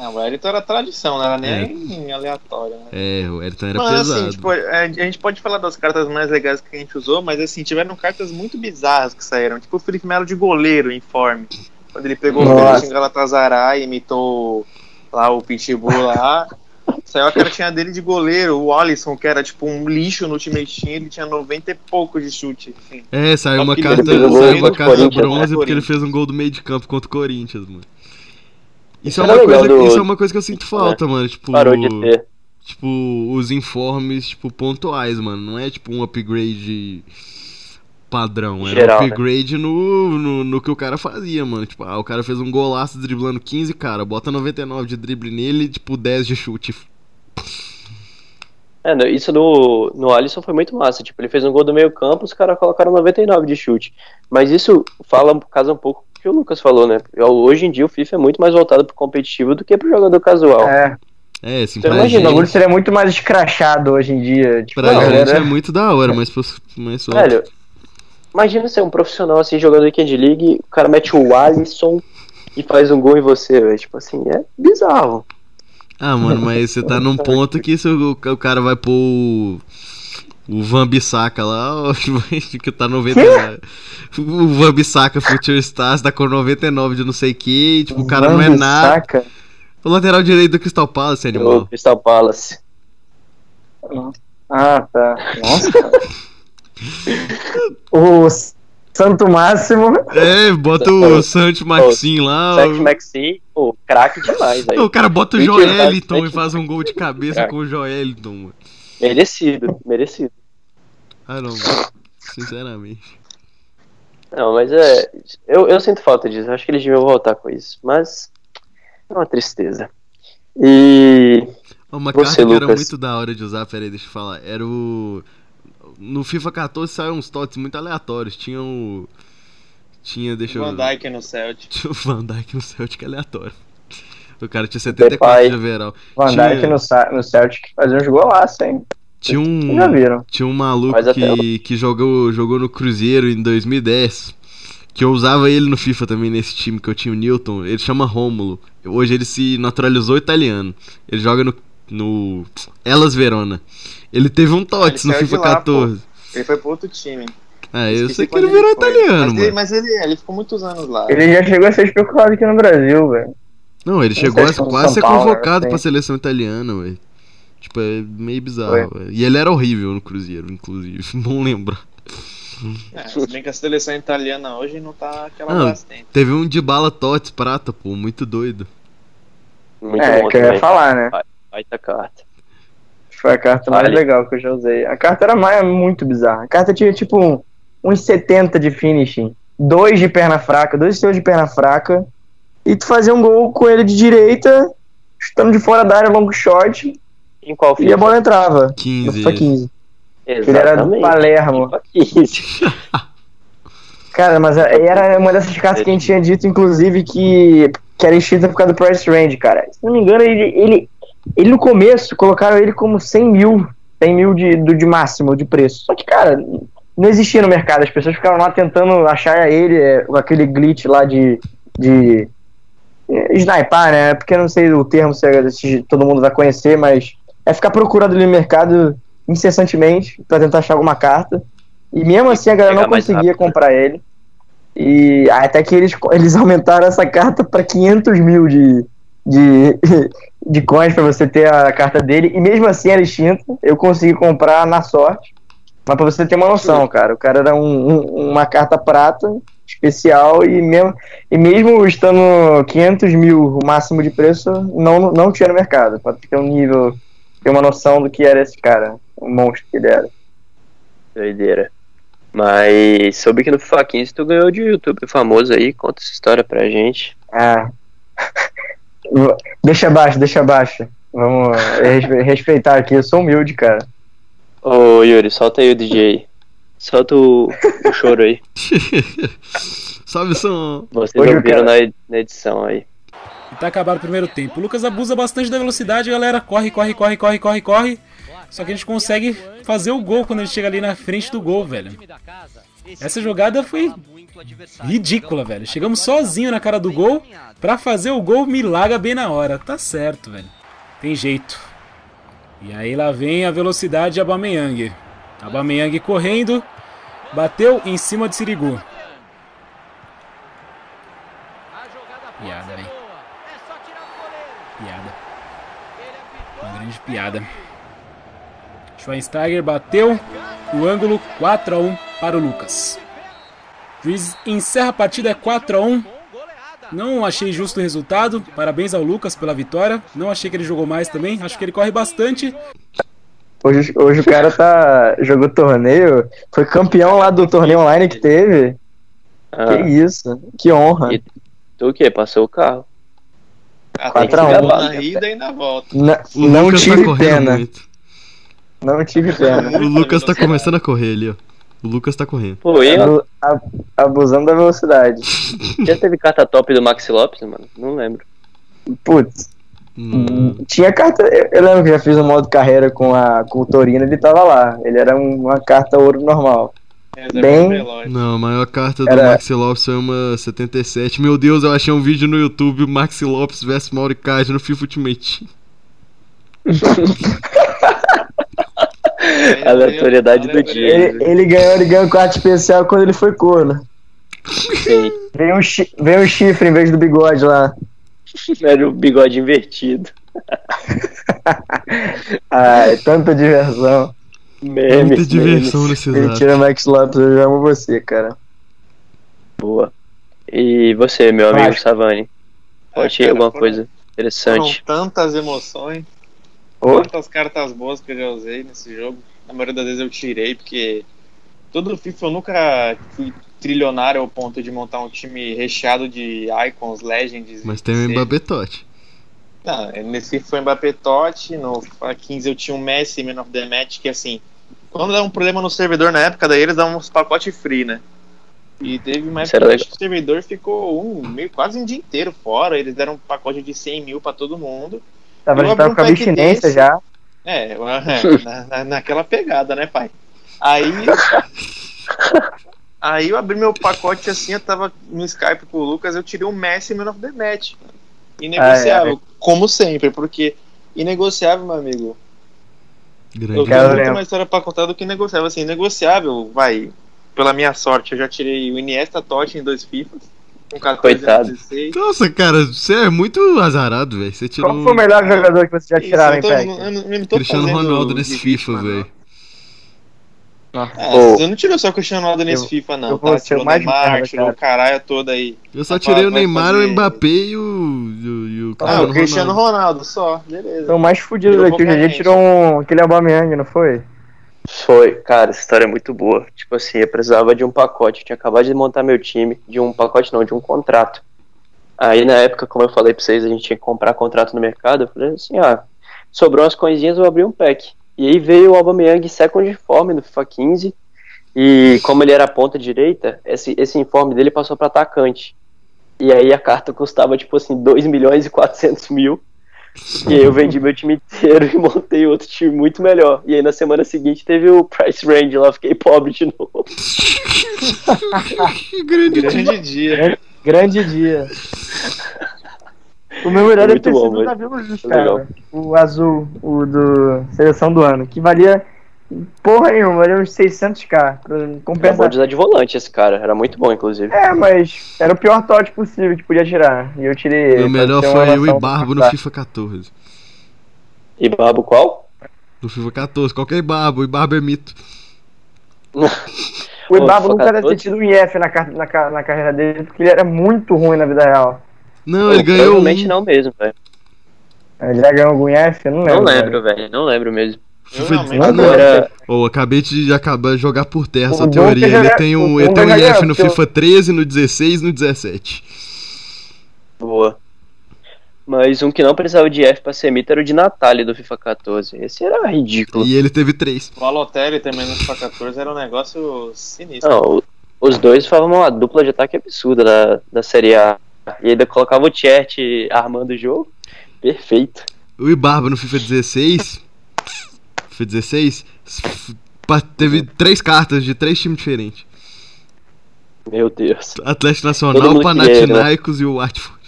Não, o Wellington era tradição, não era nem aleatório. Né? É, o Wellington era Mas pesado. assim, tipo, é, a gente pode falar das cartas mais legais que a gente usou, mas assim, tiveram cartas muito bizarras que saíram. Tipo o Felipe Melo de goleiro em forme. Quando ele pegou o Nossa. Betis em Galatasaray, imitou lá o Pitbull lá. <laughs> Saiu a cartinha dele de goleiro, o Alisson, que era tipo um lixo no time Team, ele tinha 90 e pouco de chute. Assim. É, saiu uma carta, o saiu uma carta né? bronze porque ele fez um gol do meio de campo contra o Corinthians, mano. Isso é, uma coisa, do- isso é uma coisa que eu sinto falta, mano. Tipo, Parou de ter. tipo, os informes, tipo, pontuais, mano. Não é tipo um upgrade padrão. Era Geral, um né? upgrade no, no, no que o cara fazia, mano. Tipo, ah, o cara fez um golaço driblando 15, cara. Bota 99 de drible nele e, tipo, 10 de chute. É, isso no, no Alisson foi muito massa. Tipo, ele fez um gol do meio campo, os caras colocaram 99 de chute. Mas isso fala, casa um pouco que o Lucas falou, né? Hoje em dia o FIFA é muito mais voltado pro competitivo do que pro jogador casual. É, É, assim, Então imagina, o bagulho gente, seria muito mais escrachado hoje em dia. Tipo, pra a gente galera- é muito da hora, mas, mas só... Velho, imagina ser um profissional assim, jogador de Candy League, o cara mete o Alisson e faz um gol em você, velho. Tipo assim, é bizarro. Ah, mano, mas você tá num ponto que se o, o cara vai pôr o, o Van Bissaka lá, <laughs> que tá 99. O Van Bissaka Future Stars tá com 99 de não sei o que, tipo, o cara não é Van nada. Bissaka. O lateral direito do Crystal Palace, O animal. Crystal Palace. Ah, tá. Nossa. <laughs> o Santo Máximo. É, bota o Santos Maxim lá. Seth o- Maxim, pô, craque demais aí. O cara bota o Joeliton e faz um gol de cabeça com o Joeliton, mano. Merecido, merecido. Ah, não, mano. Sinceramente. Não, mas é. Eu, eu sinto falta disso. Eu acho que eles deviam voltar com isso. Mas. É uma tristeza. E. Uma Você, carta que era Lucas. muito da hora de usar, peraí, deixa eu falar. Era o. No FIFA 14 saíram uns totes muito aleatórios. Tinha o. Tinha, deixa eu Van Dijk no Celtic. Tinha <laughs> o Van Dijk no Celtic aleatório. O cara tinha 74 Depay. de overall. Van Tinha- Dijk no, Sa- no Celtic fazia uns golaços, hein? Tinha um. Já viram. Tinha um maluco que, que jogou, jogou no Cruzeiro em 2010. Que eu usava ele no FIFA também, nesse time que eu tinha o Newton. Ele chama Rômulo. Hoje ele se naturalizou italiano. Ele joga no, no Elas Verona. Ele teve um Ele no FIFA lá, 14. Ele foi pro outro time. Ah, eu sei que ele virou foi. italiano, mas mano. Ele, mas ele, ele ficou muitos anos lá. Ele já chegou a ser especulado aqui no Brasil, velho. Não, ele chegou a no quase ser convocado né? pra seleção italiana, velho. Tipo, é meio bizarro. velho. E ele era horrível no Cruzeiro, inclusive. <laughs> Bom lembrar. É, se bem que a seleção italiana hoje não tá aquela Não. bastante. Teve um de bala Tots prata, pô, muito doido. Muito é, bom que eu ia falar, né? Baita carta. Foi a carta mais Vale. legal que eu já usei. A carta era mais, muito bizarra. A carta tinha tipo um, uns 70 de finishing, dois de perna fraca, dois seus de perna fraca, e tu fazia um gol com ele de direita, chutando de fora da área, long shot, Em qual e a bola entrava. No 15. FIFA 15. Ele era do Exatamente. Palermo. FIFA 15. <laughs> Cara, mas era uma dessas cartas que a gente tinha dito, inclusive, que, que era extinta por causa do price range, cara. Se não me engano, ele, ele, ele no começo colocaram ele como 100 mil, 100 mil de, do, de máximo de preço. Só que, cara, não existia no mercado. As pessoas ficavam lá tentando achar ele, é, com aquele glitch lá de, de é, snipar, né? Porque eu não sei o termo se, se todo mundo vai conhecer, mas é ficar procurando ele no mercado incessantemente pra tentar achar alguma carta. E mesmo assim a galera não conseguia né? comprar ele. E até que eles, eles <laughs> aumentaram essa carta pra 500 mil de, de, <laughs> de coins pra você ter a carta dele. E mesmo assim era extinta. Eu consegui comprar na sorte. Mas pra você ter uma noção, cara, o cara era um- um- uma carta prata especial e mesmo, e mesmo estando 500 mil o máximo de preço, não, não tinha no mercado. Pra ter um nível, ter uma noção do que era esse cara, o monstro que ele era. Doideira. Mas soube que no FIFA 15 tu ganhou de youtuber famoso aí. Conta essa história pra gente. Ah. <laughs> deixa abaixo, deixa abaixo. Vamos respe- respeitar aqui, eu sou humilde, cara. Ô Yuri, solta aí o DJ. Solta o, o choro aí. <laughs> Salve, som. Vocês Hoje ouviram na, na edição aí. E tá acabado o primeiro tempo. O Lucas abusa bastante da velocidade, galera. Corre, corre, corre, corre, corre, corre. Só que a gente consegue fazer o gol quando ele chega ali na frente do gol, velho. Essa jogada foi ridícula, velho. Chegamos sozinho na cara do gol pra fazer o gol Milaga bem na hora. Tá certo, velho. Tem jeito. E aí lá vem a velocidade de Abameyang. Abameyang correndo. Bateu em cima de Sirigu. Piada, velho. Piada. Uma grande piada. Schweinsteiger bateu o ângulo 4 a 1 para o Lucas. Juiz encerra a partida é 4 a 1. Não achei justo o resultado. Parabéns ao Lucas pela vitória. Não achei que ele jogou mais também. Acho que ele corre bastante. Hoje, hoje o cara tá. jogou torneio, foi campeão lá do torneio online que teve. Ah, Que isso, que honra. E- tu o quê? Passou o carro. Ah, Quatro tem a que um. ser na ida e na volta. Na- não Lucas tive tá pena. muito. Não tive pena. O Lucas tá começando a correr ali, ó. O Lucas tá correndo. Pô, e abusando da velocidade. já teve carta top do Maxi Lopes, mano? Não lembro. Putz, Hum, tinha carta. Eu, lembro que já fiz um modo carreira com, a, com o Torino, ele tava lá. Ele era um- uma carta ouro normal. Reserva Bem-. Não, a maior carta do Era- Maxi Lopes foi uma 77. Meu Deus, eu achei um vídeo no YouTube, Maxi Lopes vs Mauricard no FIFA Ultimate. Aí, Aleatoriedade do dia. Ele, ele ganhou, ele ganhou quarto especial quando ele foi corno. <laughs> Veio um, chi- veio um chifre em vez do bigode lá. <laughs> Era o bigode invertido. Ai, <laughs> tanta diversão. Memes, Muita diversão memes. nesse exato. Mentira, Max Lopes, eu amo você, cara. Boa. E você, meu amigo. Savani? Pode cara, alguma foram- coisa Foram interessante? tantas emoções, Ô. tantas cartas boas que eu já usei nesse jogo. Na maioria das vezes eu tirei, porque todo FIFA eu nunca fui trilionário ao ponto de montar um time recheado de icons, legends. Mas e tem o Mbappé Totti. Não, nesse foi o Mbappé Totti, no FIFA 15 eu tinha um Messi Man of the Match, que assim, quando dá um problema no servidor na época, daí eles dão uns pacotes free, né? E teve uma época que o servidor ficou um, meio, quase um dia inteiro fora, eles deram um pacote de 100 mil pra todo mundo. Tava, Eu tava um com a abstinência desse. já. É, é, <laughs> na- na- naquela pegada, né, pai? Aí. <laughs> Aí eu abri meu pacote assim, eu tava no Skype com o Lucas, eu tirei o Messi Man of the Match. Inegociável, como sempre, porque inegociável, meu amigo. Eu Grande. Cara, tenho muito mais história pra contar do que negociável. Assim, negociável, vai. Pela minha sorte, eu já tirei o Iniesta Totti em dois FIFAs. Um 14 Coitado. 16. Nossa, cara, você é muito azarado, velho. Você tirou Qual foi o melhor jogador que você já Isso, tiraram eu tô- pack? eu eu tô Cristiano fazendo Ronaldo nesse FIFA, vítima, É, Pô. você não tirou só o Cristiano Ronaldo nesse Eu- FIFA, não. eu Tá? Tirou o Neymar, merda, tirou o caralho todo aí. Eu só tirei o Neymar, fazer- o Mbappé e o, e o, e o Ah, Cristiano o Cristiano Ronaldo. Ronaldo, só. Beleza. São mais fudidos Tirou daqui. O GG gente. tirou um, aquele Aubameyang, não foi? Foi, cara, essa história é muito boa. Tipo assim, eu precisava de um pacote. Eu tinha acabado de montar meu time. De um pacote, não, de um contrato. Aí na época, como eu falei pra vocês, a gente tinha que comprar contrato no mercado. Eu falei assim: ah, sobrou umas coisinhas, eu abri um pack. E aí veio o Aubameyang second informe no FIFA 15. E como ele era ponta direita, esse, esse informe dele passou pra atacante. E aí a carta custava tipo assim 2 milhões e 400 mil. E aí eu vendi meu time inteiro <laughs> e montei outro time muito melhor. E aí na semana seguinte teve o Price Range lá, eu fiquei pobre de novo. Que <laughs> grande dia. Grande dia. Grande dia. O meu melhor deve ter bom, sido o Davi Luiz, cara. legal. O azul, o do seleção do ano, que valia porra nenhuma, valia uns 600k. Pra Era bom compensar. de usar de volante esse cara, era muito bom, inclusive. É, mas era o pior tote possível que podia tirar. E eu tirei. ele O pra melhor foi o Ibarbo no FIFA 14. E Barbo qual? No FIFA 14, qualquer Ibarbo, o Ibarbo é mito. <laughs> O Ibarbo nunca deve ter 14? tido um IF na, na, na carreira dele, porque ele era muito ruim na vida real. Não, ele Pô, ganhou Provavelmente um. não mesmo, velho. Ele já ganhou algum IF? Eu não lembro. Não lembro, velho. Não lembro mesmo. Não, Era, Ô, acabei de acabar de jogar por terra essa teoria. Ele já- tem um, o ele tem um IF no FIFA 13, no 16 e no 17. boa. Mas um que não precisava de F pra ser mito era o de Natália do FIFA 14. Esse era ridículo. E ele teve 3. O Balotelli também no FIFA 14 era um negócio sinistro. Não, os dois formavam uma dupla de ataque absurda da, da Série A. E ainda colocava o Chert armando o jogo. Perfeito. O Ibarbo no FIFA 16. FIFA 16. f- pa- Teve três cartas de três times diferentes: Meu Deus. Atlético Nacional, ele, né? Panathinaikos e o Watford.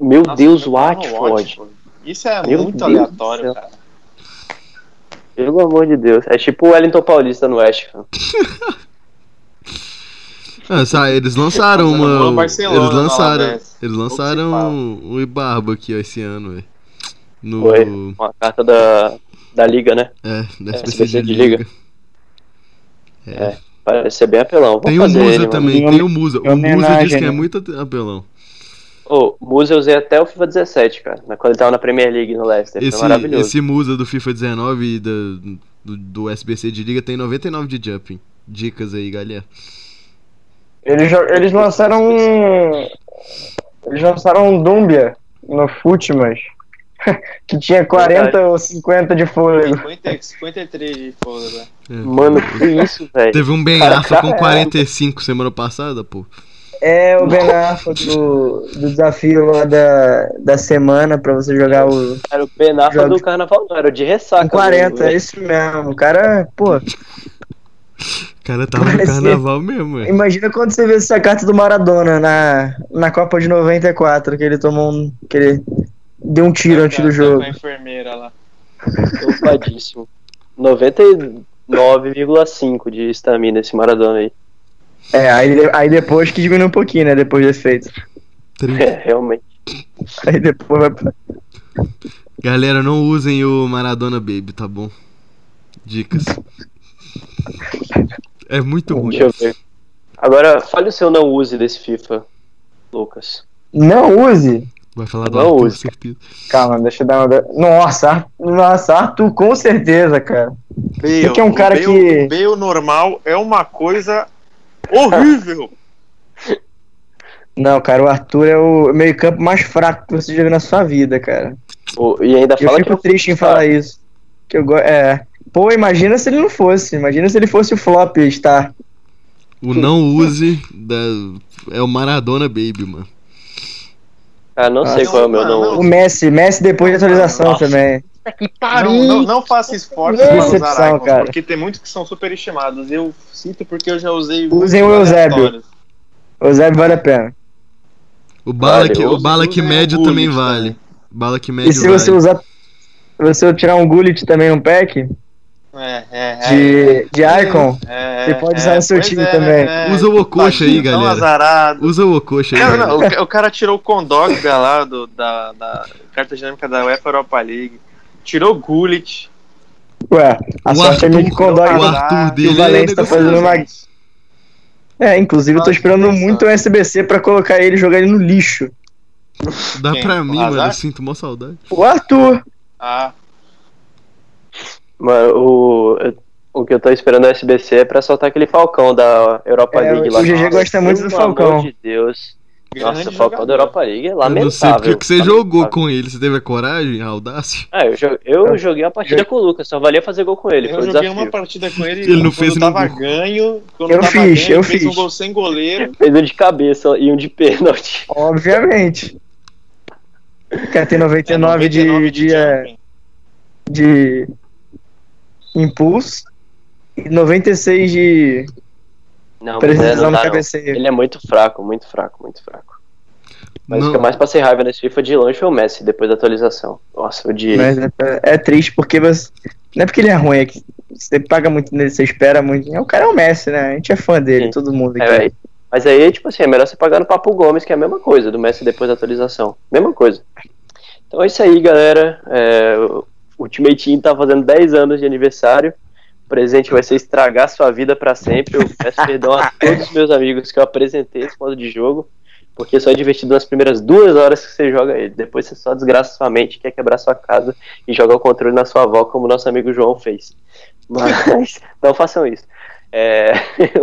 Meu Nossa, Deus, eu o Watford. Isso é Meu muito Deus aleatório, cara. Pelo amor de Deus. É tipo o Wellington Paulista no West Ham. <laughs> Ah, eles lançaram uma. Eles lançaram. Alavés. Eles lançaram o Ibarbo aqui, ó, esse ano, velho. No. Foi. Uma carta da, da Liga, né? É, da É, SBC de SBC de Liga. Liga. É. Parece ser bem apelão. Vamos Tem o Musa ele, também, Em tem o Musa. O Musa diz que é né? muito apelão. Ô, Musa eu usei até o FIFA 17, cara. na- Quando ele tava na Premier League no Leicester. Esse, Foi maravilhoso. esse Musa do FIFA 19 e da- do, do SBC de Liga tem 99 de jumping. Dicas aí, galera. Eles, eles lançaram um. Eles lançaram um Dumbia no Futmas. <laughs> que tinha 40 Verdade. ou 50 de fôlego. 50, 53 de folga, velho. É. Mano, que isso, velho. Teve um Ben Arfa com cara, 45 semana passada, pô. É o Ben Arfa do, do desafio lá da, da semana pra você jogar o. Era o Ben Arfa Jogo. do carnaval, não. Era o de ressaca. Com 40, mesmo, é velho. isso mesmo. O cara, pô, <laughs> cara tava no Parecia- carnaval mesmo, velho. imagina quando você vê essa carta do Maradona na, na Copa de 94, que ele tomou um. que ele deu um tiro antes do Tá jogo. Com a enfermeira lá. Topadíssimo. 99,5 de estamina esse Maradona aí. É, aí, aí depois que diminui um pouquinho, né? Depois do efeito. 30. É, realmente. Aí depois vai pra. Galera, não usem o Maradona Baby, tá bom? Dicas. É muito ruim. Deixa eu ver. Agora, fale o seu não use desse FIFA, Lucas. Não use. Vai falar do Não Arthur, use. certeza. Calma, deixa eu dar uma. Nossa, nossa, Arthur, com certeza, cara. Bale, que é um cara o Bale, que- o Bale normal é uma coisa horrível. Não, cara, o Arthur é o meio-campo mais fraco que você já viu na sua vida, cara. O- e ainda Eu fala fico que triste em Felipe falar isso. Que eu go... É. Pô, imagina se ele não fosse. Imagina se ele fosse o flop Star. O não use da... é o Maradona Baby, mano. Ah, não sei qual é o meu não, Não, O. Messi, Messi depois de atualização Nossa. também. Não, não, não faça esforço Que para decepção, usar icons, cara. porque tem muitos que são superestimados. Eu cito porque eu já usei. Usem o Eusébio. O Zé vale a pena. O bala Vale, que, o bala que o médio também vale. Bala que médio E se vale. você usar. Se você tirar um Gullit também no pack É, é, é. de, de Icon, É, você pode usar no seu time é, também. é. Usa o Okocha aí, galera. azarado. Usa o Okocha aí. Não, o, o cara tirou o Condogba lá do, da, da carta dinâmica da UEFA Europa League. Tirou o Gullit. ué, a O sorte é minha que Arthur, Condog o Arthur o dele é Valência tá fazendo uma. É, inclusive eu tô esperando muito o SBC pra colocar ele e jogar ele no lixo. Dá Quem? pra O mim, mano. Eu sinto mó saudade. O Arthur. Ah, Mano, o, o que eu tô esperando é o SBC é pra soltar aquele Falcão da Europa É, League o lá. GG gosta muito Pelo do Falcão. amor de Deus. grande Nossa, o Falcão jogador. da Europa League é Eu lamentável. não sei porque que você lamentável. jogou com ele. Você teve a coragem, a audácia? Ah, eu, jo- eu joguei uma partida com o Lucas, só valia fazer gol com ele, Eu foi joguei desafio. uma partida com ele, Ele não quando fez tava nenhum ganho. Quando Eu tava fiz, ganho, eu fez fiz. um gol sem goleiro. Fez um de cabeça e um de pênalti. Obviamente. Quer ter 99 de, 99 de, é, Champions. de impulso e 96 de Não, é, precisão não no não. cabeceio. Ele é muito fraco, muito fraco, muito fraco. Mas o Não. que eu mais passei raiva nesse FIFA de longe foi o Messi, depois da atualização. Nossa, eu odiei. Mas é, é triste porque você. Não é porque ele é ruim, é que você paga muito nele, você espera muito. O cara é o Messi, né? A gente é fã dele, Sim. todo mundo É, aqui. véi. mas aí, tipo assim, é melhor você pagar no Papo Gomes, que é a mesma coisa, do Messi depois da atualização. Mesma coisa. Então é isso aí, galera. É, o Ultimate Team tá fazendo 10 anos de aniversário. O presente vai ser estragar sua vida pra sempre. Eu peço perdão a <laughs> todos os meus amigos que eu apresentei esse modo de jogo. Porque só é divertido nas primeiras duas horas que você joga ele. Depois você só desgraça sua mente, quer quebrar sua casa e joga o controle na sua avó, como nosso amigo João fez. Mas <laughs> não façam isso. É,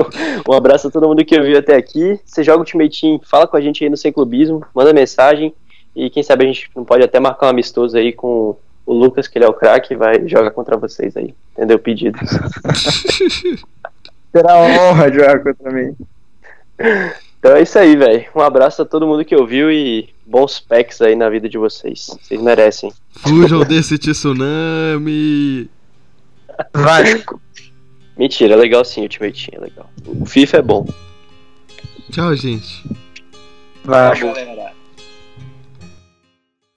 <laughs> um abraço a todo mundo que ouviu até aqui. Você joga Ultimate Team, fala com a gente aí no Sem Clubismo, manda mensagem. E quem sabe a gente não pode até marcar um amistoso aí com o Lucas, que ele é o craque, e vai jogar contra vocês aí. Entendeu? Pedidos. <laughs> Será uma honra jogar contra mim. Então é isso aí, velho. Um abraço a todo mundo que ouviu e bons packs aí na vida de vocês. Vocês merecem. Fujam desse tsunami. Vasco. Mentira, é legal sim, Ultimate Team, é legal. O FIFA é bom. Tchau, gente. Vasco.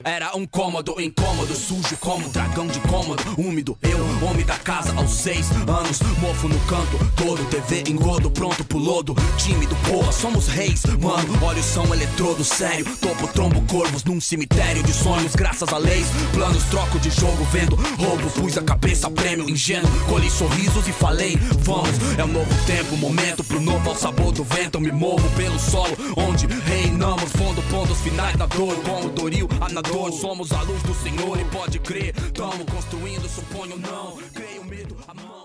Era um cômodo incômodo, sujo como dragão de cômodo, úmido. Eu, homem da casa aos seis anos, mofo no canto, todo TV engodo, pronto pro lodo. Tímido, porra, somos reis, mano. Olhos são eletrodo, sério. Topo, trombo, corvos num cemitério de sonhos, graças a leis. Planos, troco de jogo, vendo roubo. Pus a cabeça, prêmio, ingênuo. Colhi sorrisos e falei, vamos. É um novo tempo, momento pro novo, ao sabor do vento. Me movo pelo solo, onde reinamos. Fundo, pontos finais da dor, como Doril, a nadador. Somos a luz do Senhor e pode crer. Tamo construindo, suponho não. Creio, medo, a mão.